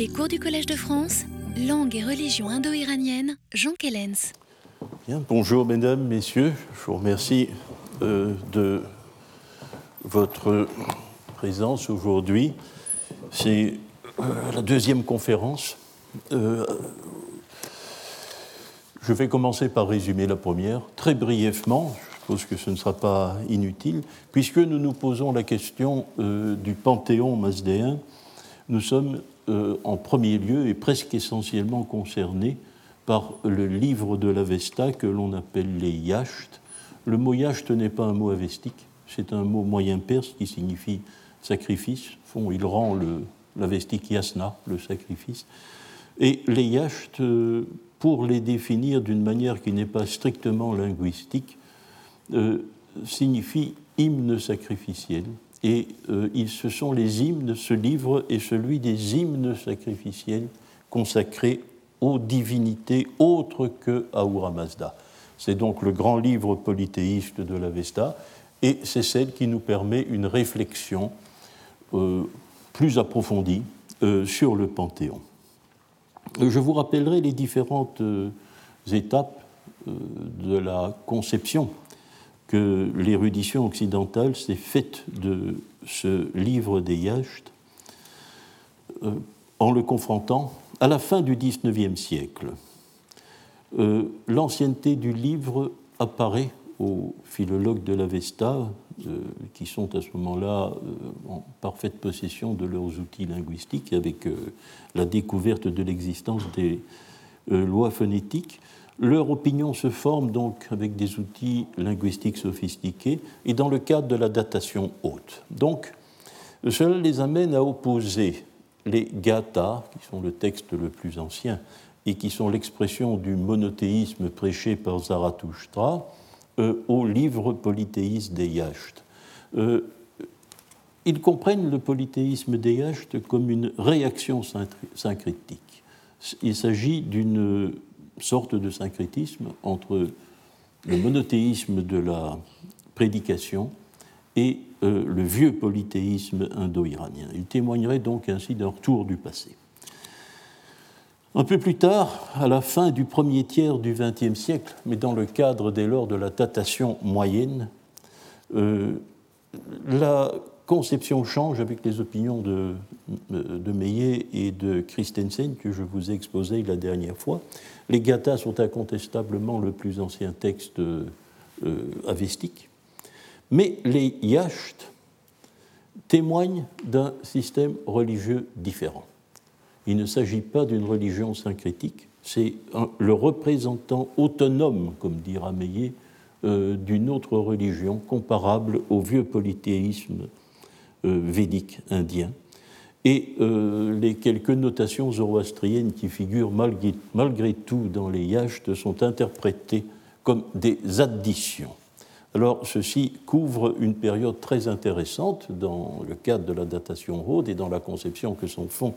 Les cours du Collège de France, langue et religion indo-iranienne, Jean Kellens. Bien, bonjour mesdames, messieurs, je vous remercie euh, de votre présence aujourd'hui. C'est euh, la deuxième conférence. Euh, je vais commencer par résumer la première, très brièvement, je suppose que ce ne sera pas inutile, puisque nous nous posons la question du panthéon masdéen. Nous sommes en premier lieu et presque essentiellement concernés par le livre de l'Avesta que l'on appelle les Yacht. Le mot Yacht n'est pas un mot avestique, c'est un mot moyen perse qui signifie sacrifice. Fond, il rend l'avestique yasna, le sacrifice. Et les Yacht, pour les définir d'une manière qui n'est pas strictement linguistique, euh, signifie hymne sacrificiel. Et euh, ce sont les hymnes, ce livre est celui des hymnes sacrificiels consacrés aux divinités autres que Ahura Mazda. C'est donc le grand livre polythéiste de l'Avesta, et c'est celle qui nous permet une réflexion euh, plus approfondie euh, sur le Panthéon. Je vous rappellerai les différentes euh, étapes de la conception que l'érudition occidentale s'est faite de ce livre des Yachts en le confrontant à la fin du XIXe siècle, euh, l'ancienneté du livre apparaît aux philologues de l'Avesta, euh, qui sont à ce moment-là euh, en parfaite possession de leurs outils linguistiques, avec la découverte de l'existence des lois phonétiques. Leur opinion se forme donc avec des outils linguistiques sophistiqués et dans le cadre de la datation haute. Donc, cela les amène à opposer les Gathas, qui sont le texte le plus ancien et qui sont l'expression du monothéisme prêché par Zarathustra, euh, au livre polythéiste des Yachts. Euh, ils comprennent le polythéisme des Yachts comme une réaction syncrétique. Il s'agit d'une sorte de syncrétisme entre le monothéisme de la prédication et euh, le vieux polythéisme indo-iranien. Il témoignerait donc ainsi d'un retour du passé. Un peu plus tard, à la fin du premier tiers du XXe siècle, mais dans le cadre dès lors de la datation moyenne, euh, la conception change avec les opinions de, de Meillet et de Christensen que je vous ai exposées la dernière fois. Les Gathas sont incontestablement le plus ancien texte euh, avestique. Mais les Yachts témoignent d'un système religieux différent. Il ne s'agit pas d'une religion syncrétique, c'est le représentant autonome, comme dira Meillet, euh, d'une autre religion comparable au vieux polythéisme euh, védique indien. Et euh, les quelques notations zoroastriennes qui figurent malgré, tout dans les Yachts sont interprétées comme des additions alors, ceci couvre une période très intéressante dans le cadre de la datation Rhodes et dans la conception que s'en font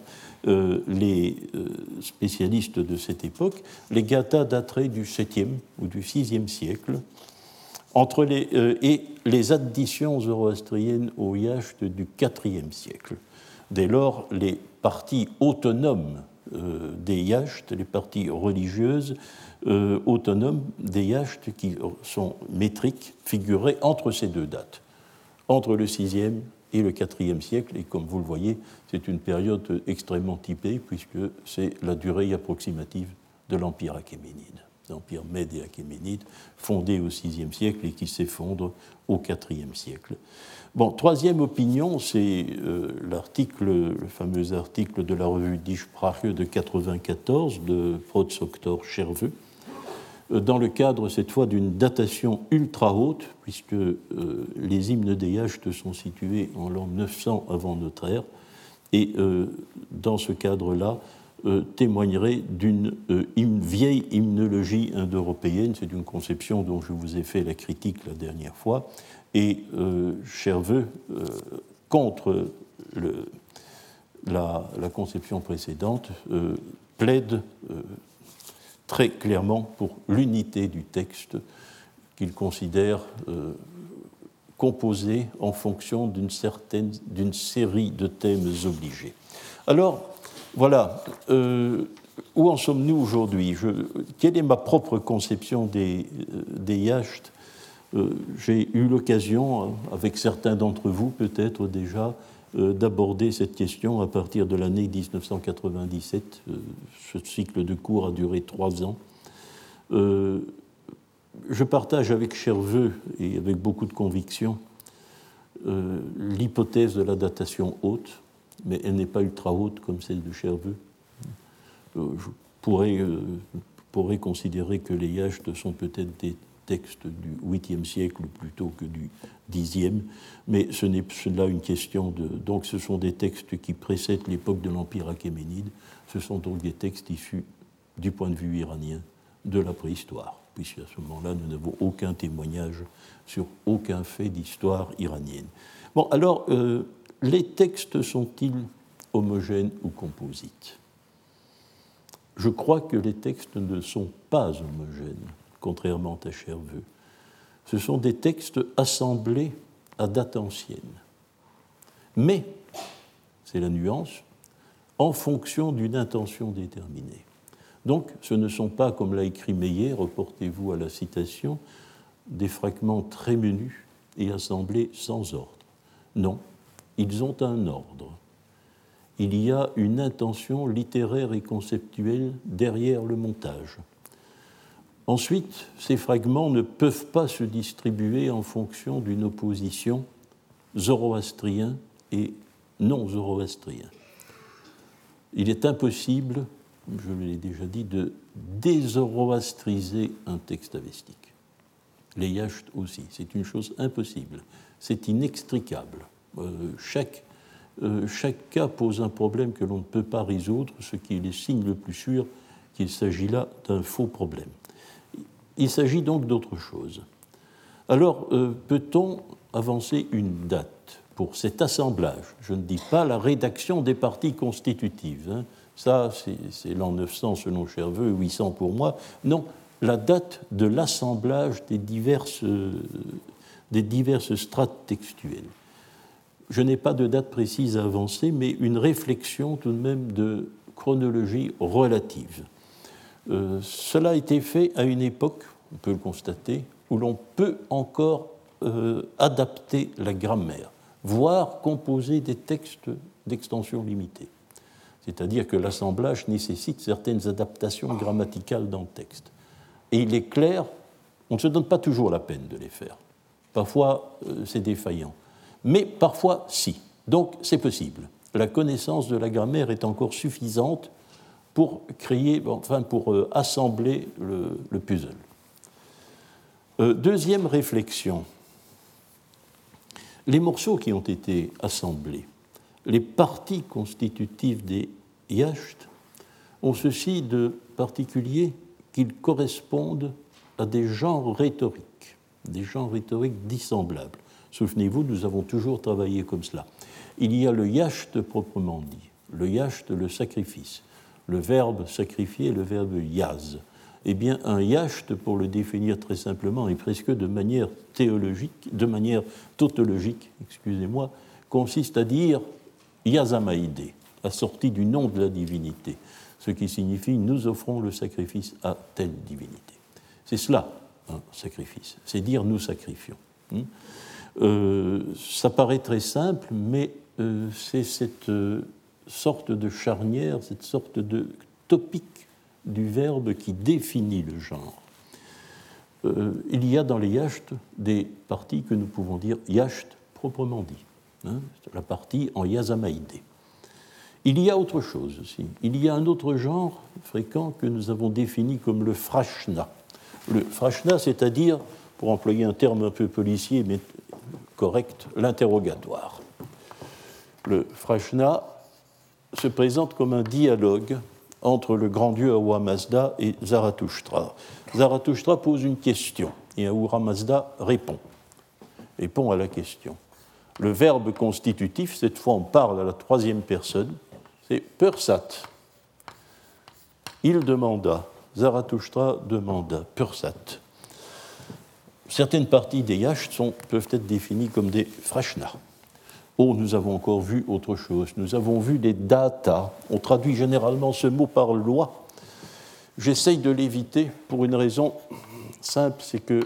euh, les euh, spécialistes de cette époque. Les Gathas dateraient du 7e ou du 6e siècle, entre les, euh, et les additions zoroastriennes au Yacht du 4e siècle. Dès lors, les parties autonomes des Yachts, les parties religieuses, euh, autonomes des yachts qui sont métriques, figurés entre ces deux dates, entre le 6e et le 4e siècle. Et comme vous le voyez, c'est une période extrêmement typée, puisque c'est la durée approximative de l'Empire achéménide, l'Empire méde et achéménide, fondé au 6e siècle et qui s'effondre au 4e siècle. Bon, troisième opinion, c'est euh, l'article, le fameux article de la revue Die Sprache de 94 de Protzoktor Cherveux, euh, dans le cadre cette fois d'une datation ultra haute, puisque euh, les hymnes des sont situés en l'an 900 avant notre ère, et dans ce cadre-là, témoignerait d'une vieille hymnologie indo-européenne. C'est une conception dont je vous ai fait la critique la dernière fois. Et Cherveux, contre la, conception précédente, plaide très clairement pour l'unité du texte qu'il considère euh, composé en fonction d'une d'une série de thèmes obligés. Alors, Voilà. Euh, où en sommes-nous aujourd'hui? Quelle est ma propre conception des, des yachts J'ai eu l'occasion, avec certains d'entre vous peut-être déjà, d'aborder cette question à partir de l'année 1997. Ce cycle de cours a duré trois ans je partage avec Cherveux et avec beaucoup de conviction euh, l'hypothèse de la datation haute, mais elle n'est pas ultra haute comme celle de Cherveux. Euh, je pourrais, euh, pourrais, considérer que les yachts sont peut-être des textes du 8e siècle plutôt que du 10e, mais ce n'est là une question de. Donc ce sont des textes qui précèdent l'époque de l'Empire achéménide, ce sont donc des textes issus, du point de vue iranien, de la préhistoire puisqu'à ce moment-là, nous n'avons aucun témoignage sur aucun fait d'histoire iranienne. Bon, alors, euh, les textes sont-ils homogènes ou composites? Je crois que les textes ne sont pas homogènes, contrairement à Cherveux. Ce sont des textes assemblés à date ancienne. Mais, c'est la nuance, en fonction d'une intention déterminée. Donc ce ne sont pas, comme l'a écrit Meillet, reportez-vous à la citation, des fragments très menus et assemblés sans ordre. Non, ils ont un ordre. Il y a une intention littéraire et conceptuelle derrière le montage. Ensuite, ces fragments ne peuvent pas se distribuer en fonction d'une opposition zoroastrien et non zoroastrien. Il est impossible je l'ai déjà dit, de dézoroastriser un texte avestique. Les yachts aussi, c'est une chose impossible, c'est inextricable. Euh, chaque, euh, chaque cas pose un problème que l'on ne peut pas résoudre, ce qui est le signe le plus sûr qu'il s'agit là d'un faux problème. Il s'agit donc d'autre chose. Alors, euh, peut-on avancer une date pour cet assemblage? Je ne dis pas la rédaction des parties constitutives. Hein, ça, c'est l'an 900 selon Cherveux, 800 pour moi. Non, la date de l'assemblage des diverses, des diverses strates textuelles. Je n'ai pas de date précise à avancer, mais une réflexion tout de même de chronologie relative. Euh, cela a été fait à une époque, on peut le constater, où l'on peut encore euh, adapter la grammaire, voire composer des textes d'extension limitée. C'est-à-dire que l'assemblage nécessite certaines adaptations grammaticales dans le texte. Et il est clair, on ne se donne pas toujours la peine de les faire. Parfois, euh, c'est défaillant. Mais parfois, si. Donc, c'est possible. La connaissance de la grammaire est encore suffisante pour créer, enfin, pour euh, assembler le, puzzle. Euh, deuxième réflexion. Les morceaux qui ont été assemblés les parties constitutives des yachts ont ceci de particulier qu'ils correspondent à des genres rhétoriques, des genres rhétoriques dissemblables. Souvenez-vous, nous avons toujours travaillé comme cela. Il y a le yacht proprement dit, le yacht, le sacrifice, le verbe sacrifier, le verbe yaz. Eh bien, un yacht, pour le définir très simplement et presque de manière théologique, de manière tautologique, excusez-moi, consiste à dire Yazamaïdé, assorti du nom de la divinité, ce qui signifie nous offrons le sacrifice à telle divinité. C'est cela, un sacrifice, c'est dire nous sacrifions. Hmm? Euh, ça paraît très simple, mais euh, c'est cette euh, sorte de charnière, cette sorte de topique du verbe qui définit le genre. il y a dans les yachts des parties que nous pouvons dire yacht proprement dit. Hein, la partie en yazamaïdé. Il y a autre chose aussi. Il y a un autre genre fréquent que nous avons défini comme le frashna. Le frashna, c'est-à-dire, pour employer un terme un peu policier mais correct, l'interrogatoire. Le frashna se présente comme un dialogue entre le grand dieu Ahura Mazda et Zarathustra. Zarathustra pose une question et Ahura Mazda répond, répond à la question. Le verbe constitutif, cette fois on parle à la troisième personne, c'est Pursat. Il demanda, Zarathustra demanda, Pursat. Certaines parties des yachts peuvent être définies comme des frashna. Oh, nous avons encore vu autre chose. Nous avons vu des data. On traduit généralement ce mot par loi. J'essaye de l'éviter pour une raison simple, c'est que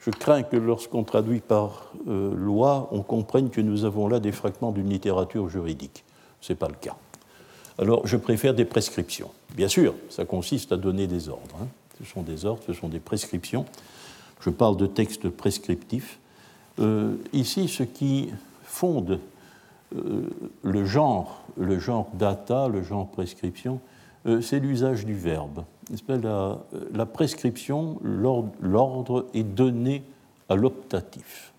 je crains que lorsqu'on traduit par euh, loi, on comprenne que nous avons là des fragments d'une littérature juridique. Ce n'est pas le cas. Alors, je préfère des prescriptions. Bien sûr, ça consiste à donner des ordres. Hein. Ce sont des ordres, ce sont des prescriptions. Je parle de textes prescriptifs. Euh, ici, ce qui fonde euh, le genre, le genre data, le genre prescription, euh, c'est l'usage du verbe. La, la, prescription, l'ordre est donné à l'optatif.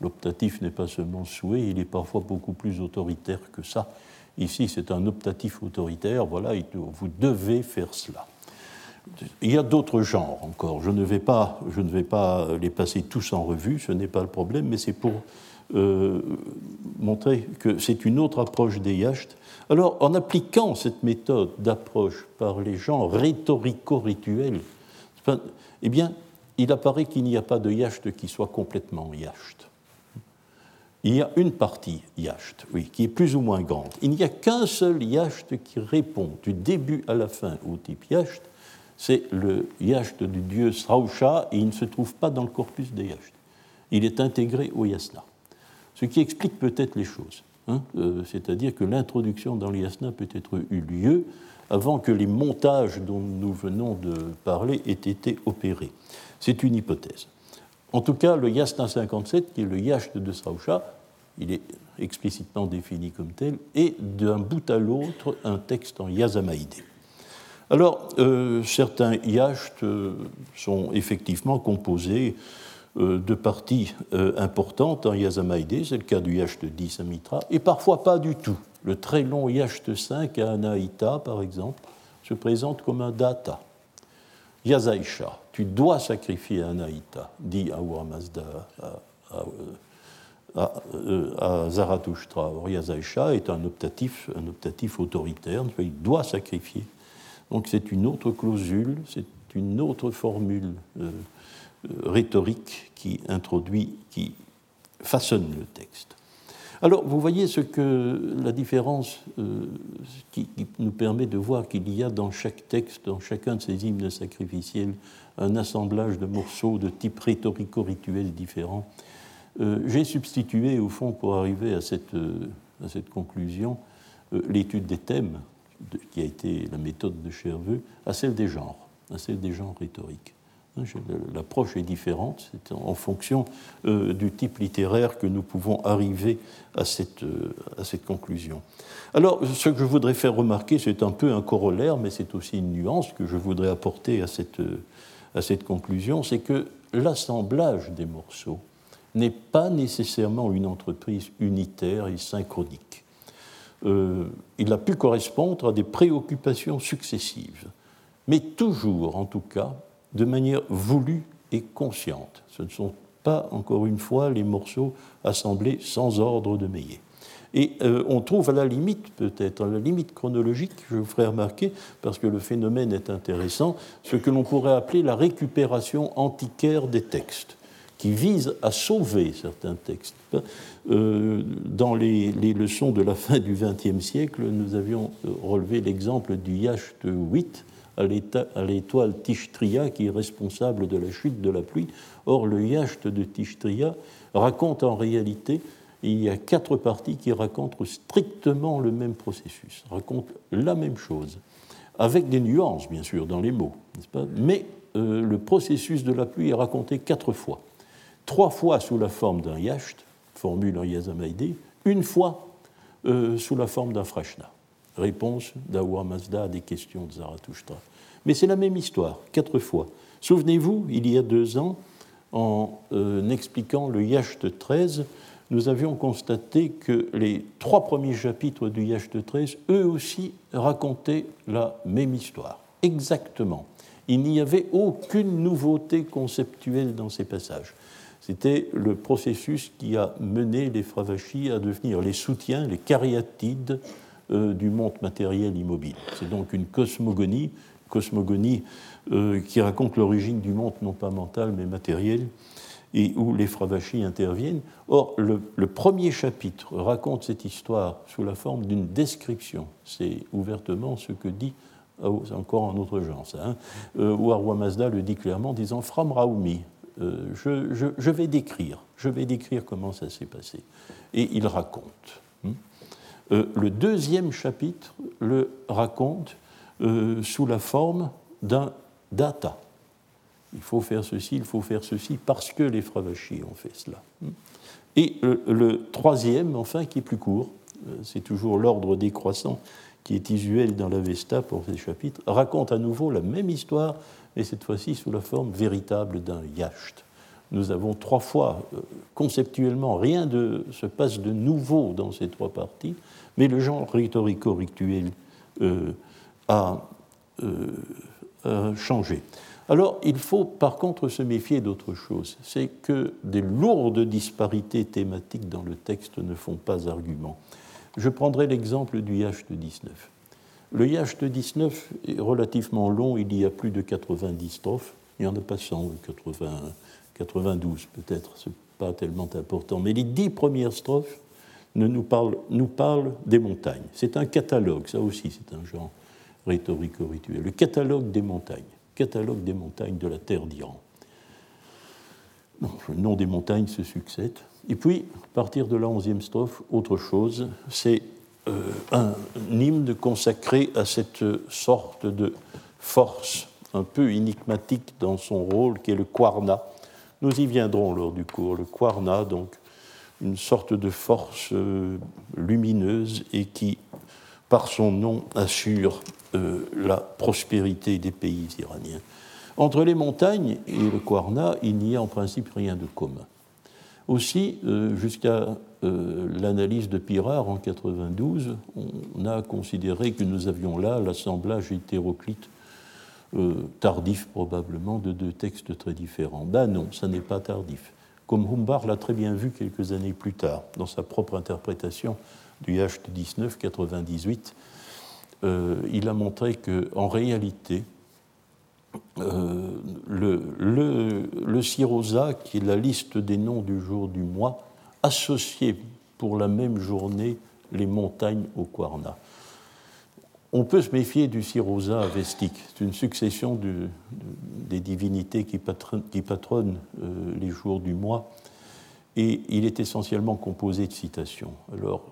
L'optatif n'est pas seulement souhait, il est parfois beaucoup plus autoritaire que ça. Ici, c'est un optatif autoritaire, voilà, vous devez faire cela. Il y a d'autres genres encore. Je ne, vais pas, je ne vais pas les passer tous en revue, ce n'est pas le problème, mais c'est pour euh, montrer que c'est une autre approche des yachts. Alors, en appliquant cette méthode d'approche par les gens rhétorico-rituels, eh bien, il apparaît qu'il n'y a pas de yacht qui soit complètement yacht. Il y a une partie yacht, oui, qui est plus ou moins grande. Il n'y a qu'un seul yacht qui répond du début à la fin au type yacht, c'est le yacht du dieu Srausha, et il ne se trouve pas dans le corpus des yachts. Il est intégré au yasna ce qui explique peut-être les choses. Hein, euh, c'est-à-dire que l'introduction dans l'IASNA peut-être eu lieu avant que les montages dont nous venons de parler aient été opérés. C'est une hypothèse. En tout cas, le Yasna 57, qui est le Yacht de Srausha, il est explicitement défini comme tel, est d'un bout à l'autre un texte en yazamaïdé. Alors, euh, certains yachts euh, sont effectivement composés euh, de parties importantes en Yazamaïdé, c'est le cas du yacht 10 à Mitra, et parfois pas du tout. Le très long yacht 5 à Anaïta, par exemple, se présente comme un data. Yazaïcha, tu dois sacrifier Anaïta, dit Awa Mazda à. Or, Yazaïcha est un optatif, un optatif autoritaire, il doit sacrifier. Donc c'est une autre clausule, c'est une autre formule. Euh, rhétorique qui introduit, qui façonne le texte. Alors, vous voyez ce que la différence euh, qui, nous permet de voir qu'il y a dans chaque texte, dans chacun de ces hymnes sacrificiels, un assemblage de morceaux de type rhétorico-rituel différents. Euh, j'ai substitué, au fond, pour arriver euh, à cette conclusion, l'étude des thèmes, qui a été la méthode de Cherveux, à celle des genres, à celle des genres rhétoriques. Hein, l'approche est différente, c'est en fonction euh, du type littéraire que nous pouvons arriver à cette, euh, à cette conclusion. Alors, ce que je voudrais faire remarquer, c'est un peu un corollaire, mais c'est aussi une nuance que je voudrais apporter à cette, euh, à cette conclusion, c'est que l'assemblage des morceaux n'est pas nécessairement une entreprise unitaire et synchronique. Il a pu correspondre à des préoccupations successives, mais toujours, en tout cas, de manière voulue et consciente. Ce ne sont pas, encore une fois, les morceaux assemblés sans ordre de Meillet. Et euh, on trouve à la limite, peut-être, à la limite chronologique, je vous ferai remarquer, parce que le phénomène est intéressant, ce que l'on pourrait appeler la récupération antiquaire des textes, qui vise à sauver certains textes. Euh, dans les, les, leçons de la fin du XXe siècle, nous avions relevé l'exemple du Yacht 8, à l'étoile Tishtria qui est responsable de la chute de la pluie. Or, le yacht de Tishtria raconte en réalité, il y a quatre parties qui racontent strictement le même processus, racontent la même chose, avec des nuances bien sûr dans les mots, pas? Mais euh, le processus de la pluie est raconté quatre fois. Trois fois sous la forme d'un yacht, formule en Yazamaïdé, une fois euh, sous la forme d'un frashna réponse d'Awa Mazda à des questions de Zarathustra. Mais c'est la même histoire, quatre fois. Souvenez-vous, il y a deux ans, en euh, expliquant le Yacht 13, nous avions constaté que les trois premiers chapitres du Yacht 13, eux aussi, racontaient la même histoire, exactement. Il n'y avait aucune nouveauté conceptuelle dans ces passages. C'était le processus qui a mené les Fravachis à devenir les soutiens, les cariatides euh, du monde matériel immobile. C'est donc une cosmogonie, cosmogonie euh, qui raconte l'origine du monde non pas mental mais matériel. et où les Fravachis interviennent. Or, le, premier chapitre raconte cette histoire sous la forme d'une description. C'est ouvertement ce que dit, c'est encore un autre genre ça, hein, euh, Mazda le dit clairement en disant Fram Raoumi, euh, je, vais décrire, je vais décrire comment ça s'est passé. Et il raconte. Hein. Euh, le deuxième chapitre le raconte euh, sous la forme d'un data. Il faut faire ceci, il faut faire ceci, parce que les Fravachis ont fait cela. Et le, troisième, enfin, qui est plus court, c'est toujours l'ordre décroissant qui est usuel dans l'Avesta pour ces chapitres, raconte à nouveau la même histoire et cette fois-ci sous la forme véritable d'un yacht. Nous avons trois fois, euh, conceptuellement, rien ne se passe de nouveau dans ces trois parties, mais le genre rhétorico-rituel euh, a, euh, a, changé. Alors, il faut par contre se méfier d'autre chose, c'est que des lourdes disparités thématiques dans le texte ne font pas argument. Je prendrai l'exemple du yacht 19. Le Yacht 19 est relativement long, il y a plus de 90 strophes. Il n'y en a pas 100, 80, 92 peut-être, ce n'est pas tellement important. Mais les dix premières strophes nous, parlent, des montagnes. C'est un catalogue, ça aussi c'est un genre rhétorico-rituel. Le catalogue des montagnes, catalogue des montagnes de la terre d'Iran. Le nom des montagnes se succède. Et puis, à partir de la onzième strophe, autre chose, c'est un hymne consacré à cette sorte de force un peu énigmatique dans son rôle, qui est le Kwarna. Nous y viendrons lors du cours. Le Kwarna, donc, une sorte de force euh, lumineuse et qui, par son nom, assure euh, la prospérité des pays iraniens. Entre les montagnes et le Kwarna, il n'y a en principe rien de commun. Aussi, jusqu'à euh, l'analyse de Pirard en 92, on a considéré que nous avions là l'assemblage hétéroclite euh, tardif probablement de deux textes très différents. Ben non, ça n'est pas tardif. Comme Humbard l'a très bien vu quelques années plus tard, dans sa propre interprétation du H 1998, euh, il a montré qu'en réalité, le, le, le Sirosa, qui est la liste des noms du jour du mois, associer pour la même journée les montagnes au Quarna. On peut se méfier du Sirosa avestique. C'est une succession des divinités qui, patronnent, euh, les jours du mois. Et il est essentiellement composé de citations. Alors,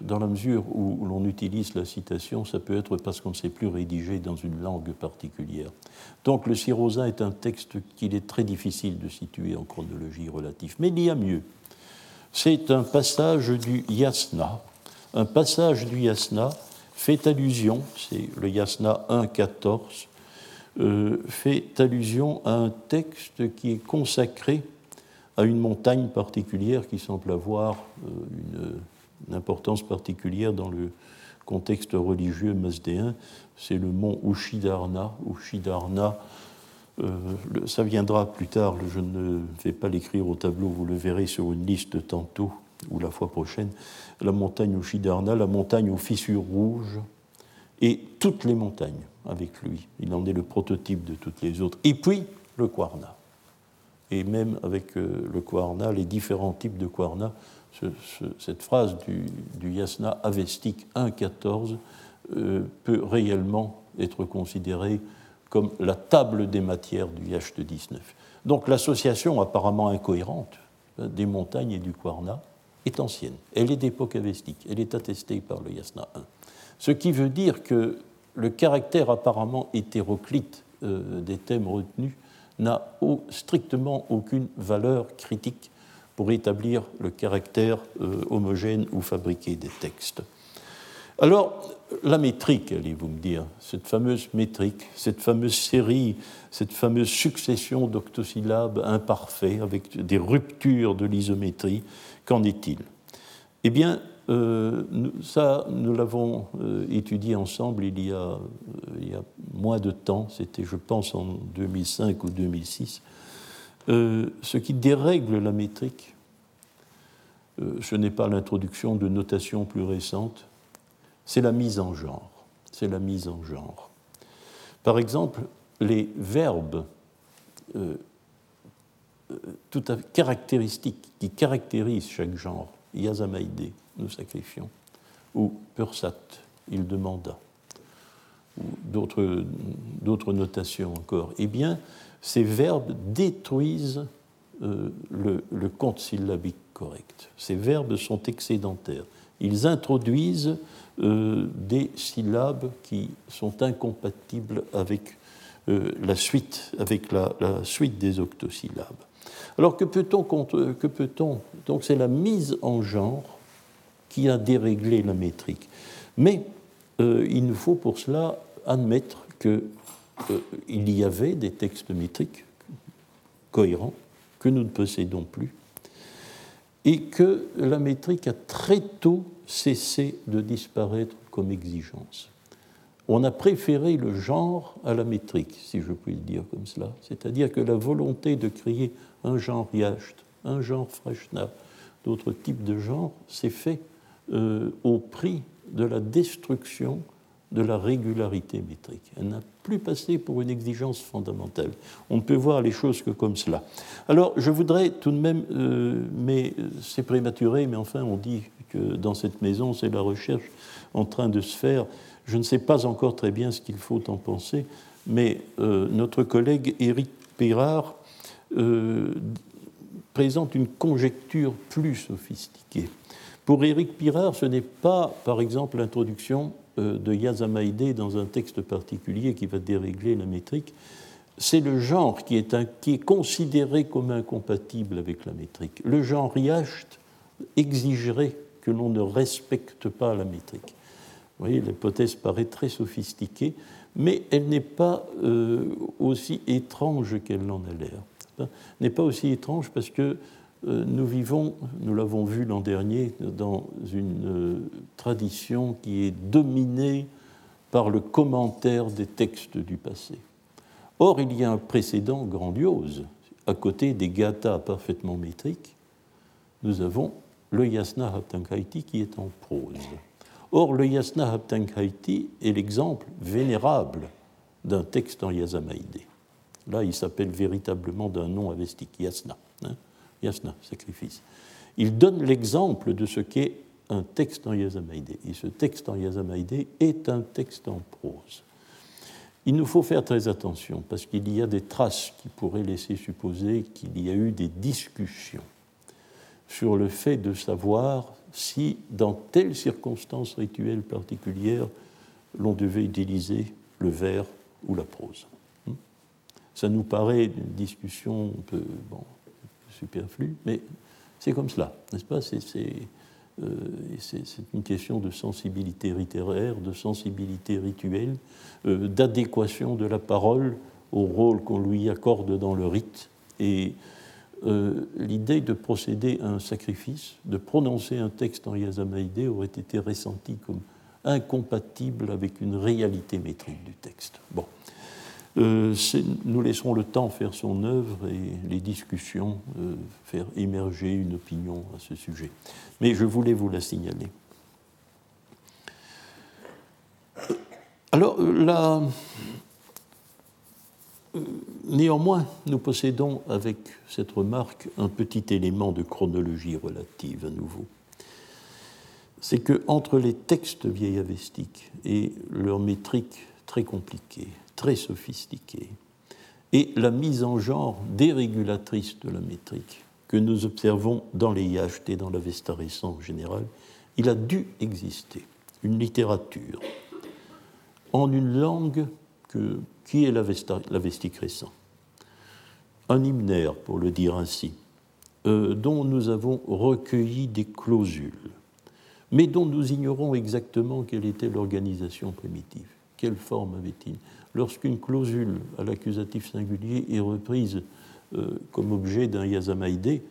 dans la mesure où l'on utilise la citation, ça peut être parce qu'on ne sait plus rédiger dans une langue particulière. Donc le Sirosa est un texte qu'il est très difficile de situer en chronologie relative. Mais il y a mieux c'est un passage du yasna. Un passage du yasna fait allusion, c'est le yasna 1.14, euh, fait allusion à un texte qui est consacré à une montagne particulière qui semble avoir euh, une, importance particulière dans le contexte religieux mazdéen. C'est le mont Ushidarna. Ushidarna euh, ça viendra plus tard, je ne vais pas l'écrire au tableau, vous le verrez sur une liste tantôt ou la fois prochaine. La montagne Ushidarna, la montagne aux fissures rouges, et toutes les montagnes avec lui. Il en est le prototype de toutes les autres. Et puis le Kwarna. Et même avec euh, le Kwarna, les différents types de Kwarna, cette phrase du, Yasna Avestique 1.14 euh, peut réellement être considérée comme la table des matières du Yacht 19. Donc l'association apparemment incohérente hein, des montagnes et du Kwarna est ancienne. Elle est d'époque avestique. Elle est attestée par le Yasna 1. Ce qui veut dire que le caractère apparemment hétéroclite euh, des thèmes retenus n'a strictement aucune valeur critique pour établir le caractère euh, homogène ou fabriqué des textes. Alors, la métrique, allez-vous me dire, cette fameuse métrique, cette fameuse série, cette fameuse succession d'octosyllabes imparfaits avec des ruptures de l'isométrie, qu'en est-il? Eh bien, euh, ça, nous l'avons euh, étudié ensemble il y, a, euh, il y, a, moins de temps, c'était je pense en 2005 ou 2006. ce qui dérègle la métrique, ce n'est pas l'introduction de notations plus récentes, c'est la mise en genre. C'est la mise en genre. Par exemple, les verbes euh, tout à fait caractéristique, qui caractérise chaque genre. Yazamaïdé, nous sacrifions, ou Pursat, il demanda, ou d'autres notations encore. Eh bien, ces verbes détruisent euh, le, compte syllabique correct. Ces verbes sont excédentaires. Ils introduisent euh, des syllabes qui sont incompatibles avec euh, la suite, avec la, suite des octosyllabes. Alors que peut-on que peut-on? Donc c'est la mise en genre qui a déréglé la métrique. Mais il nous faut pour cela admettre qu'il y avait des textes métriques cohérents que nous ne possédons plus, et que la métrique a très tôt cessé de disparaître comme exigence. On a préféré le genre à la métrique, si je puis le dire comme cela. C'est-à-dire que la volonté de créer un genre Yacht, un genre Freshna, d'autres types de genres, s'est fait euh, au prix de la destruction de la régularité métrique. Elle n'a plus passé pour une exigence fondamentale. On ne peut voir les choses que comme cela. Alors, je voudrais tout de même, euh, mais c'est prématuré, mais enfin, on dit que dans cette maison, c'est la recherche en train de se faire. Je ne sais pas encore très bien ce qu'il faut en penser, mais euh, notre collègue Éric Pirard euh, présente une conjecture plus sophistiquée. Pour Éric Pirard, ce n'est pas, par exemple, l'introduction de Yazamaïdé dans un texte particulier qui va dérégler la métrique, c'est le genre qui est, qui est, considéré comme incompatible avec la métrique. Le genre Yacht exigerait que l'on ne respecte pas la métrique. Vous voyez, l'hypothèse paraît très sophistiquée, mais elle n'est pas euh, aussi étrange qu'elle en a l'air. N'est pas aussi étrange parce que euh, nous vivons, nous l'avons vu l'an dernier, dans une euh, tradition qui est dominée par le commentaire des textes du passé. Or, il y a un précédent grandiose. À côté des gathas parfaitement métriques, nous avons le Yasna Haptankaiti qui est en prose. Or, le Yasna Haptankaiti est l'exemple vénérable d'un texte en Yazamaïdé. Là, il s'appelle véritablement d'un nom avestique, Yasna. Hein yasna, sacrifice. Il donne l'exemple de ce qu'est un texte en Yazamaïdé. Et ce texte en Yazamaïdé est un texte en prose. Il nous faut faire très attention parce qu'il y a des traces qui pourraient laisser supposer qu'il y a eu des discussions sur le fait de savoir si, dans telle circonstance rituelle particulière, l'on devait utiliser le vers ou la prose. Hmm? Ça nous paraît une discussion un peu, bon, superflu, mais c'est comme cela, n'est-ce pas? Euh, C'est une question de sensibilité littéraire, de sensibilité rituelle, euh, d'adéquation de la parole au rôle qu'on lui accorde dans le rite. Et euh, l'idée de procéder à un sacrifice, de prononcer un texte en Yazamaïdé aurait été ressentie comme incompatible avec une réalité métrique du texte. Bon. Euh, nous laisserons le temps faire son œuvre et les discussions euh, faire émerger une opinion à ce sujet. Mais je voulais vous la signaler. Alors, là, néanmoins, nous possédons avec cette remarque un petit élément de chronologie relative à nouveau. C'est que entre les textes vieillavestiques et leur métrique très compliquée, très sophistiquée, et la mise en genre dérégulatrice de la métrique que nous observons dans les et dans l'Avesta récent en général, il a dû exister une littérature en une langue qui est l'Avestique récent. Un hymnaire, pour le dire ainsi, euh, dont nous avons recueilli des clausules, mais dont nous ignorons exactement quelle était l'organisation primitive. Quelle forme avait-il? Lorsqu'une clausule à l'accusatif singulier est reprise euh, comme objet d'un yazamaïdé,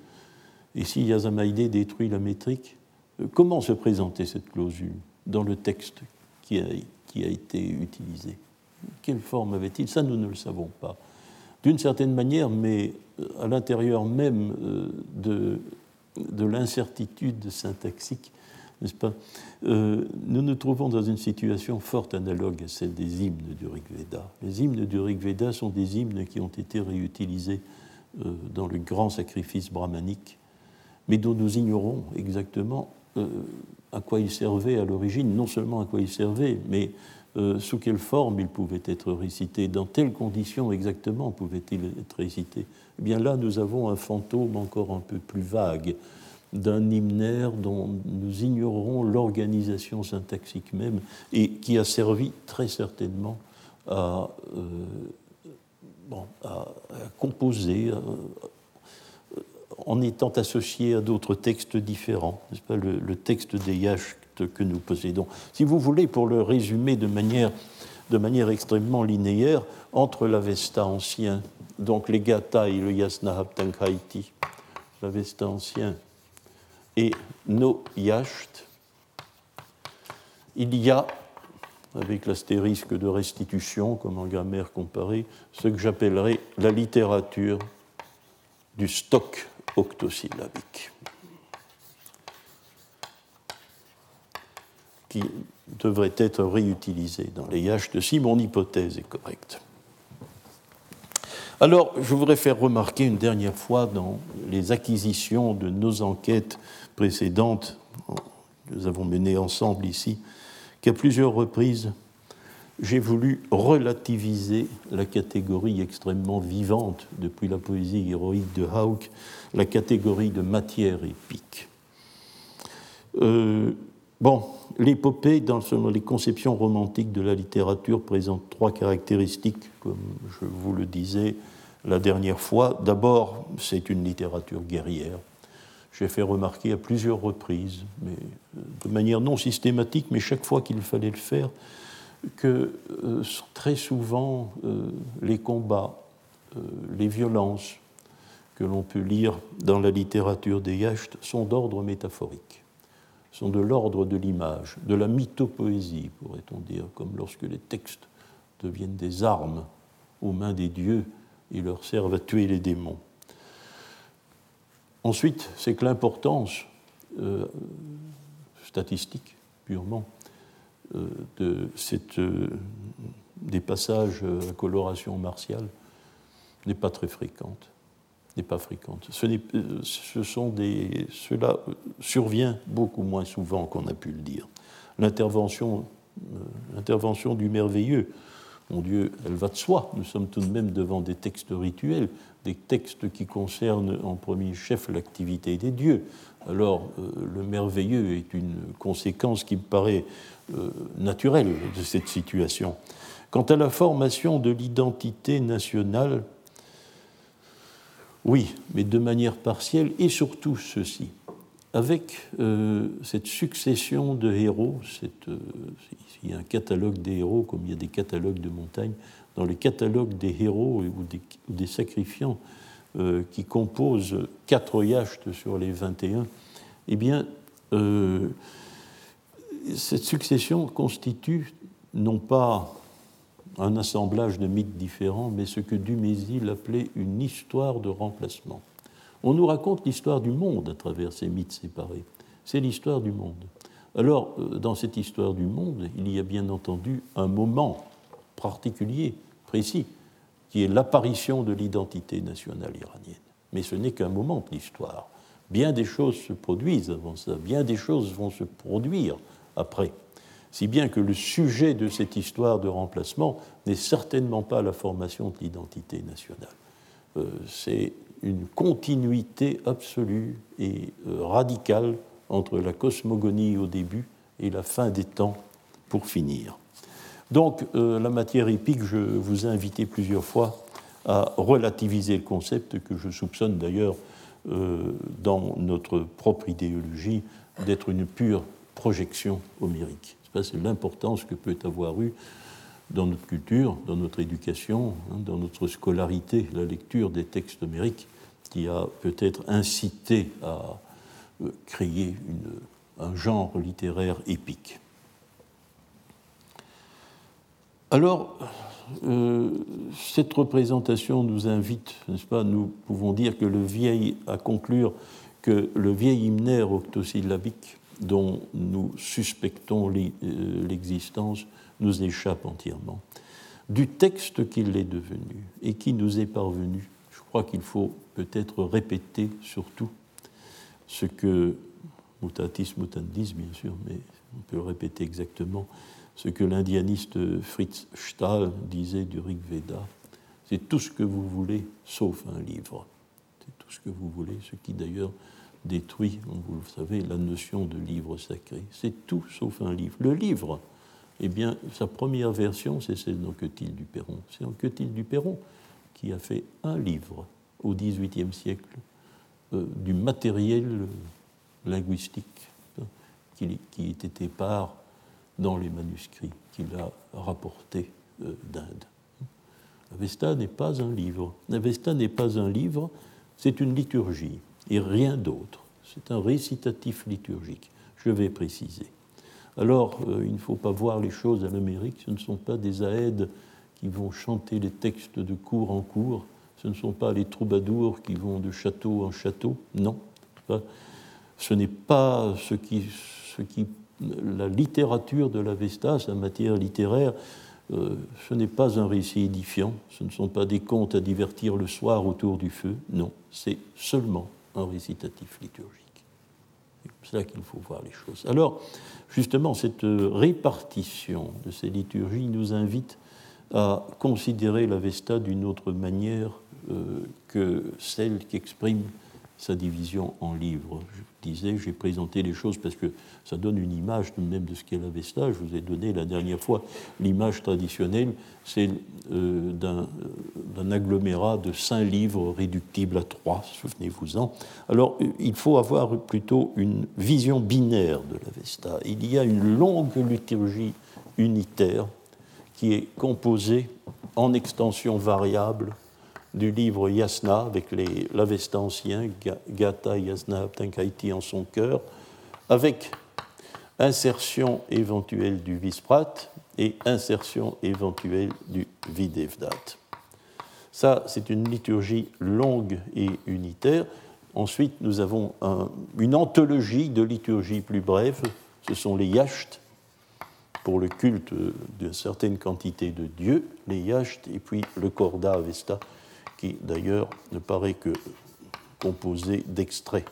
et si yazamaïdé détruit la métrique, euh, comment se présentait cette clausule dans le texte qui a, été utilisé? Quelle forme avait-il? Ça, nous ne le savons pas. D'une certaine manière, mais euh, à l'intérieur même de l'incertitude syntaxique, n'est-ce pas euh, Nous nous trouvons dans une situation forte analogue à celle des hymnes du Rig Veda. Les hymnes du Rig Veda sont des hymnes qui ont été réutilisés dans le grand sacrifice brahmanique, mais dont nous ignorons exactement à quoi il servait à l'origine, non seulement à quoi il servait, mais sous quelle forme il pouvait être récité, dans telles conditions exactement pouvait-il être récité. Eh bien là, nous avons un fantôme encore un peu plus vague d'un hymnaire dont nous ignorons l'organisation syntaxique même et qui a servi très certainement à, euh, composer en étant associé à d'autres textes différents, n'est-ce pas, le, texte des yachts que nous possédons. Si vous voulez, pour le résumer de manière, de manière extrêmement linéaire, entre l'Avesta ancien, donc les Gata et le Yasnahaptankaiti, l'Avesta ancien et no yacht, il y a, avec l'astérisque de restitution, comme en grammaire comparée, ce que j'appellerais la littérature du stock octosyllabique, qui devrait être réutilisé dans les yachts si mon hypothèse est correcte. Alors, je voudrais faire remarquer une dernière fois dans les acquisitions de nos enquêtes précédentes, que nous avons menées ensemble ici, qu'à plusieurs reprises, j'ai voulu relativiser la catégorie extrêmement vivante depuis la poésie héroïque de Hauck, la catégorie de matière épique. Euh, bon, l'épopée, dans les conceptions romantiques de la littérature, présente trois caractéristiques, comme je vous le disais la dernière fois. D'abord, c'est une littérature guerrière. J'ai fait remarquer à plusieurs reprises, mais euh, de manière non systématique, mais chaque fois qu'il fallait le faire, que euh, très souvent euh, les combats, les violences que l'on peut lire dans la littérature des Yachts sont d'ordre métaphorique, sont de l'ordre de l'image, de la mythopoésie, pourrait-on dire, comme lorsque les textes deviennent des armes aux mains des dieux ils leur servent à tuer les démons. Ensuite, c'est que l'importance euh, statistique, purement, euh, de euh, des passages à coloration martiale n'est pas très fréquente. N'est pas fréquente. Ce, ce sont des, cela survient beaucoup moins souvent qu'on a pu le dire. L'intervention, l'intervention du merveilleux mon Dieu, elle va de soi. Nous sommes tout de même devant des textes rituels, des textes qui concernent en premier chef l'activité des dieux. Alors, euh, le merveilleux est une conséquence qui me paraît euh, naturelle de cette situation. Quant à la formation de l'identité nationale, oui, mais de manière partielle, et surtout ceci avec euh, cette succession de héros, euh, il y a un catalogue des héros comme il y a des catalogues de montagnes, dans les catalogues des héros ou des, sacrifiants euh, qui composent quatre yachts sur les 21, eh bien, cette succession constitue non pas un assemblage de mythes différents, mais ce que Dumézil appelait une histoire de remplacement. On nous raconte l'histoire du monde à travers ces mythes séparés. C'est l'histoire du monde. Alors, euh, dans cette histoire du monde, il y a bien entendu un moment particulier, précis, qui est l'apparition de l'identité nationale iranienne. Mais ce n'est qu'un moment de l'histoire. Bien des choses se produisent avant ça, bien des choses vont se produire après. Si bien que le sujet de cette histoire de remplacement n'est certainement pas la formation de l'identité nationale. Euh, c'est une continuité absolue et euh, radicale entre la cosmogonie au début et la fin des temps pour finir. Donc euh, la matière épique, je vous ai invité plusieurs fois à relativiser le concept que je soupçonne d'ailleurs euh, dans notre propre idéologie d'être une pure projection homérique. C'est l'importance que peut avoir eu dans notre culture, dans notre éducation, hein, dans notre scolarité, la lecture des textes homériques qui a peut-être incité à euh, créer un genre littéraire épique. Alors, euh, cette représentation nous invite, n'est-ce pas, nous pouvons dire que le vieil, à conclure que le vieil hymnaire octosyllabique dont nous suspectons euh, l'existence nous échappe entièrement. Du texte qu'il est devenu et qui nous est parvenu je crois qu'il faut peut-être répéter surtout ce que, mutatis mutandis bien sûr, mais on peut répéter exactement ce que l'indianiste Fritz Stahl disait du Rig Veda. C'est tout ce que vous voulez sauf un livre. C'est tout ce que vous voulez, ce qui d'ailleurs détruit, vous le savez, la notion de livre sacré. C'est tout sauf un livre. Le livre, eh bien, sa première version, c'est celle d'Anquetil du Perron. C'est Anquetil du Perron qui a fait un livre au XVIIIe siècle euh, du matériel linguistique hein, qui, qui était épars dans les manuscrits qu'il a rapportés euh, d'Inde. L'Avesta n'est pas un livre. L'Avesta n'est pas un livre, c'est une liturgie et rien d'autre. C'est un récitatif liturgique. Je vais préciser. Alors, euh, il ne faut pas voir les choses à l'Amérique. Ce ne sont pas des aèdes qui vont chanter les textes de cours en cours. Ce ne sont pas les troubadours qui vont de château en château. Non. Ce n'est pas ce qui, ce qui. La littérature de l'Avesta, sa matière littéraire, euh, ce n'est pas un récit édifiant. Ce ne sont pas des contes à divertir le soir autour du feu. Non. C'est seulement un récitatif liturgique. C'est là qu'il faut voir les choses. Alors, justement, cette répartition de ces liturgies nous invite à considérer l'Avesta d'une autre manière euh, que celle qu'exprime sa division en livres. Je disais, j'ai présenté les choses parce que ça donne une image tout de même de ce qu'est l'Avesta. Je vous ai donné la dernière fois l'image traditionnelle, c'est euh, d'un agglomérat de cinq livres réductibles à trois, souvenez-vous-en. Alors, il faut avoir plutôt une vision binaire de l'Avesta. Il y a une longue liturgie unitaire qui est composée en extension variable du livre Yasna, avec l'Avesta ancien, Gata, Yasna, Abtankaiti en son cœur, avec insertion éventuelle du Visprat et insertion éventuelle du Videvdat. Ça, c'est une liturgie longue et unitaire. Ensuite, nous avons une anthologie de liturgies plus brèves. Ce sont les yachts pour le culte d'une certaine quantité de dieux, les yachts, et puis le Korda Avesta, qui d'ailleurs ne paraît que composé d'extraits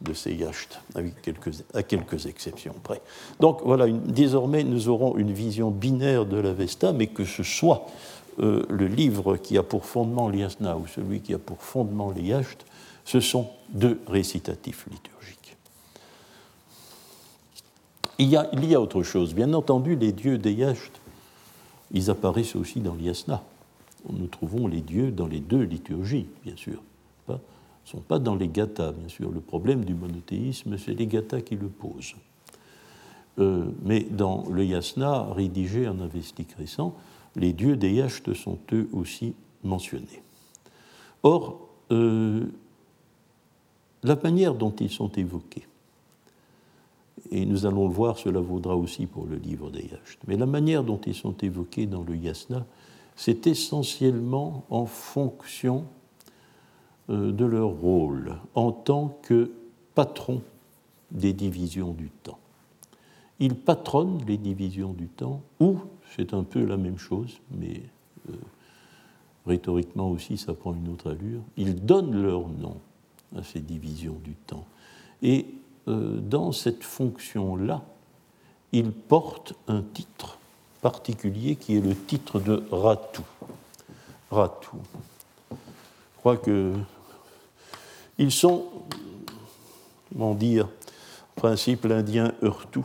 de ces yachts, quelques, à quelques exceptions près. Donc voilà, désormais nous aurons une vision binaire de l'Avesta, mais que ce soit euh, le livre qui a pour fondement l'Yasna ou celui qui a pour fondement les yachts, ce sont deux récitatifs liturgiques. Il y, a, il y a autre chose. Bien entendu, les dieux des yachts, ils apparaissent aussi dans l'Yasna nous trouvons les dieux dans les deux liturgies, bien sûr. Ils ne sont pas dans les gathas, bien sûr. Le problème du monothéisme, c'est les gathas qui le posent. Euh, mais dans le yasna, rédigé en avestique récent, les dieux des yachts sont eux aussi mentionnés. Or, euh, la manière dont ils sont évoqués, et nous allons le voir, cela vaudra aussi pour le livre des yachts, mais la manière dont ils sont évoqués dans le yasna, c'est essentiellement en fonction euh, de leur rôle en tant que patron des divisions du temps. Ils patronnent les divisions du temps, ou, c'est un peu la même chose, mais euh, rhétoriquement aussi ça prend une autre allure, ils donnent leur nom à ces divisions du temps. Et euh, dans cette fonction-là, ils portent un titre particulier qui est le titre de Ratu. Ratu. Je crois que ils sont, comment dire, principe l'indien Urtu,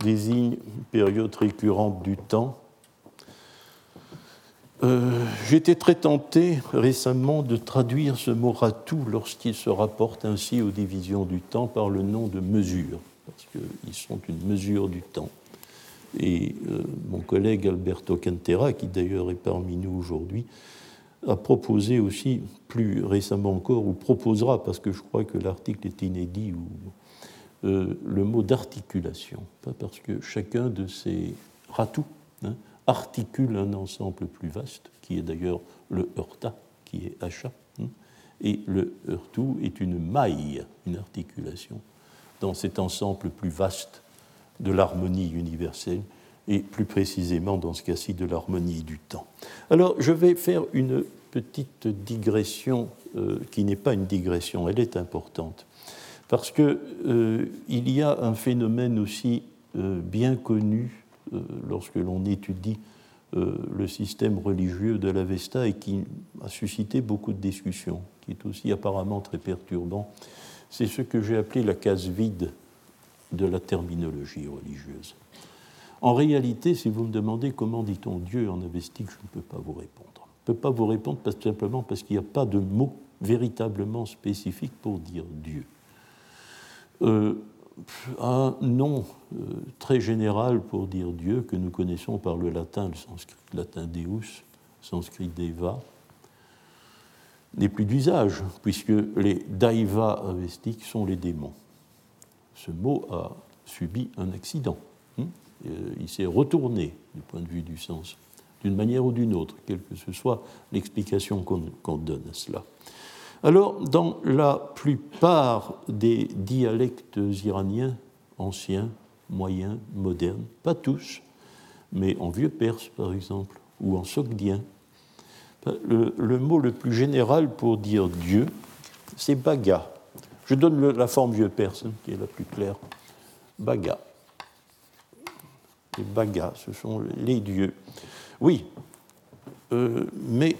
désigne une période récurrente du temps. Euh, J'étais très tenté récemment de traduire ce mot ratu lorsqu'il se rapporte ainsi aux divisions du temps par le nom de mesure, parce qu'ils sont une mesure du temps. Et euh, mon collègue Alberto Cantera, qui d'ailleurs est parmi nous aujourd'hui, a proposé aussi, plus récemment encore, ou proposera, parce que je crois que l'article est inédit, euh, le mot d'articulation. Parce que chacun de ces ratous hein, articule un ensemble plus vaste, qui est d'ailleurs le heurta, qui est achat. Hein, et le heurtou est une maille, une articulation, dans cet ensemble plus vaste de l'harmonie universelle et plus précisément dans ce cas-ci de l'harmonie du temps. Alors je vais faire une petite digression euh, qui n'est pas une digression, elle est importante, parce qu'il euh, y a un phénomène aussi euh, bien connu lorsque l'on étudie le système religieux de l'Avesta et qui a suscité beaucoup de discussions, qui est aussi apparemment très perturbant, c'est ce que j'ai appelé la case vide de la terminologie religieuse. En réalité, si vous me demandez comment dit-on Dieu en avestique, je ne peux pas vous répondre. Je ne peux pas vous répondre parce, simplement parce qu'il n'y a pas de mot véritablement spécifique pour dire Dieu. Euh, un nom euh, très général pour dire Dieu que nous connaissons par le latin, le sanskrit, latin Deus, sanskrit Deva, n'est plus d'usage, puisque les daivas avestiques sont les démons. Ce mot a subi un accident. Hein. Euh, il s'est retourné du point de vue du sens, d'une manière ou d'une autre, quelle que ce soit l'explication qu'on donne à cela. Alors, dans la plupart des dialectes iraniens, anciens, moyens, modernes, pas tous, mais en vieux perse par exemple, ou en sogdien, le, mot le plus général pour dire Dieu, c'est baga. Je donne la forme vieux perse, qui est la plus claire. Baga. Les bagas, ce sont les dieux. Oui, euh, mais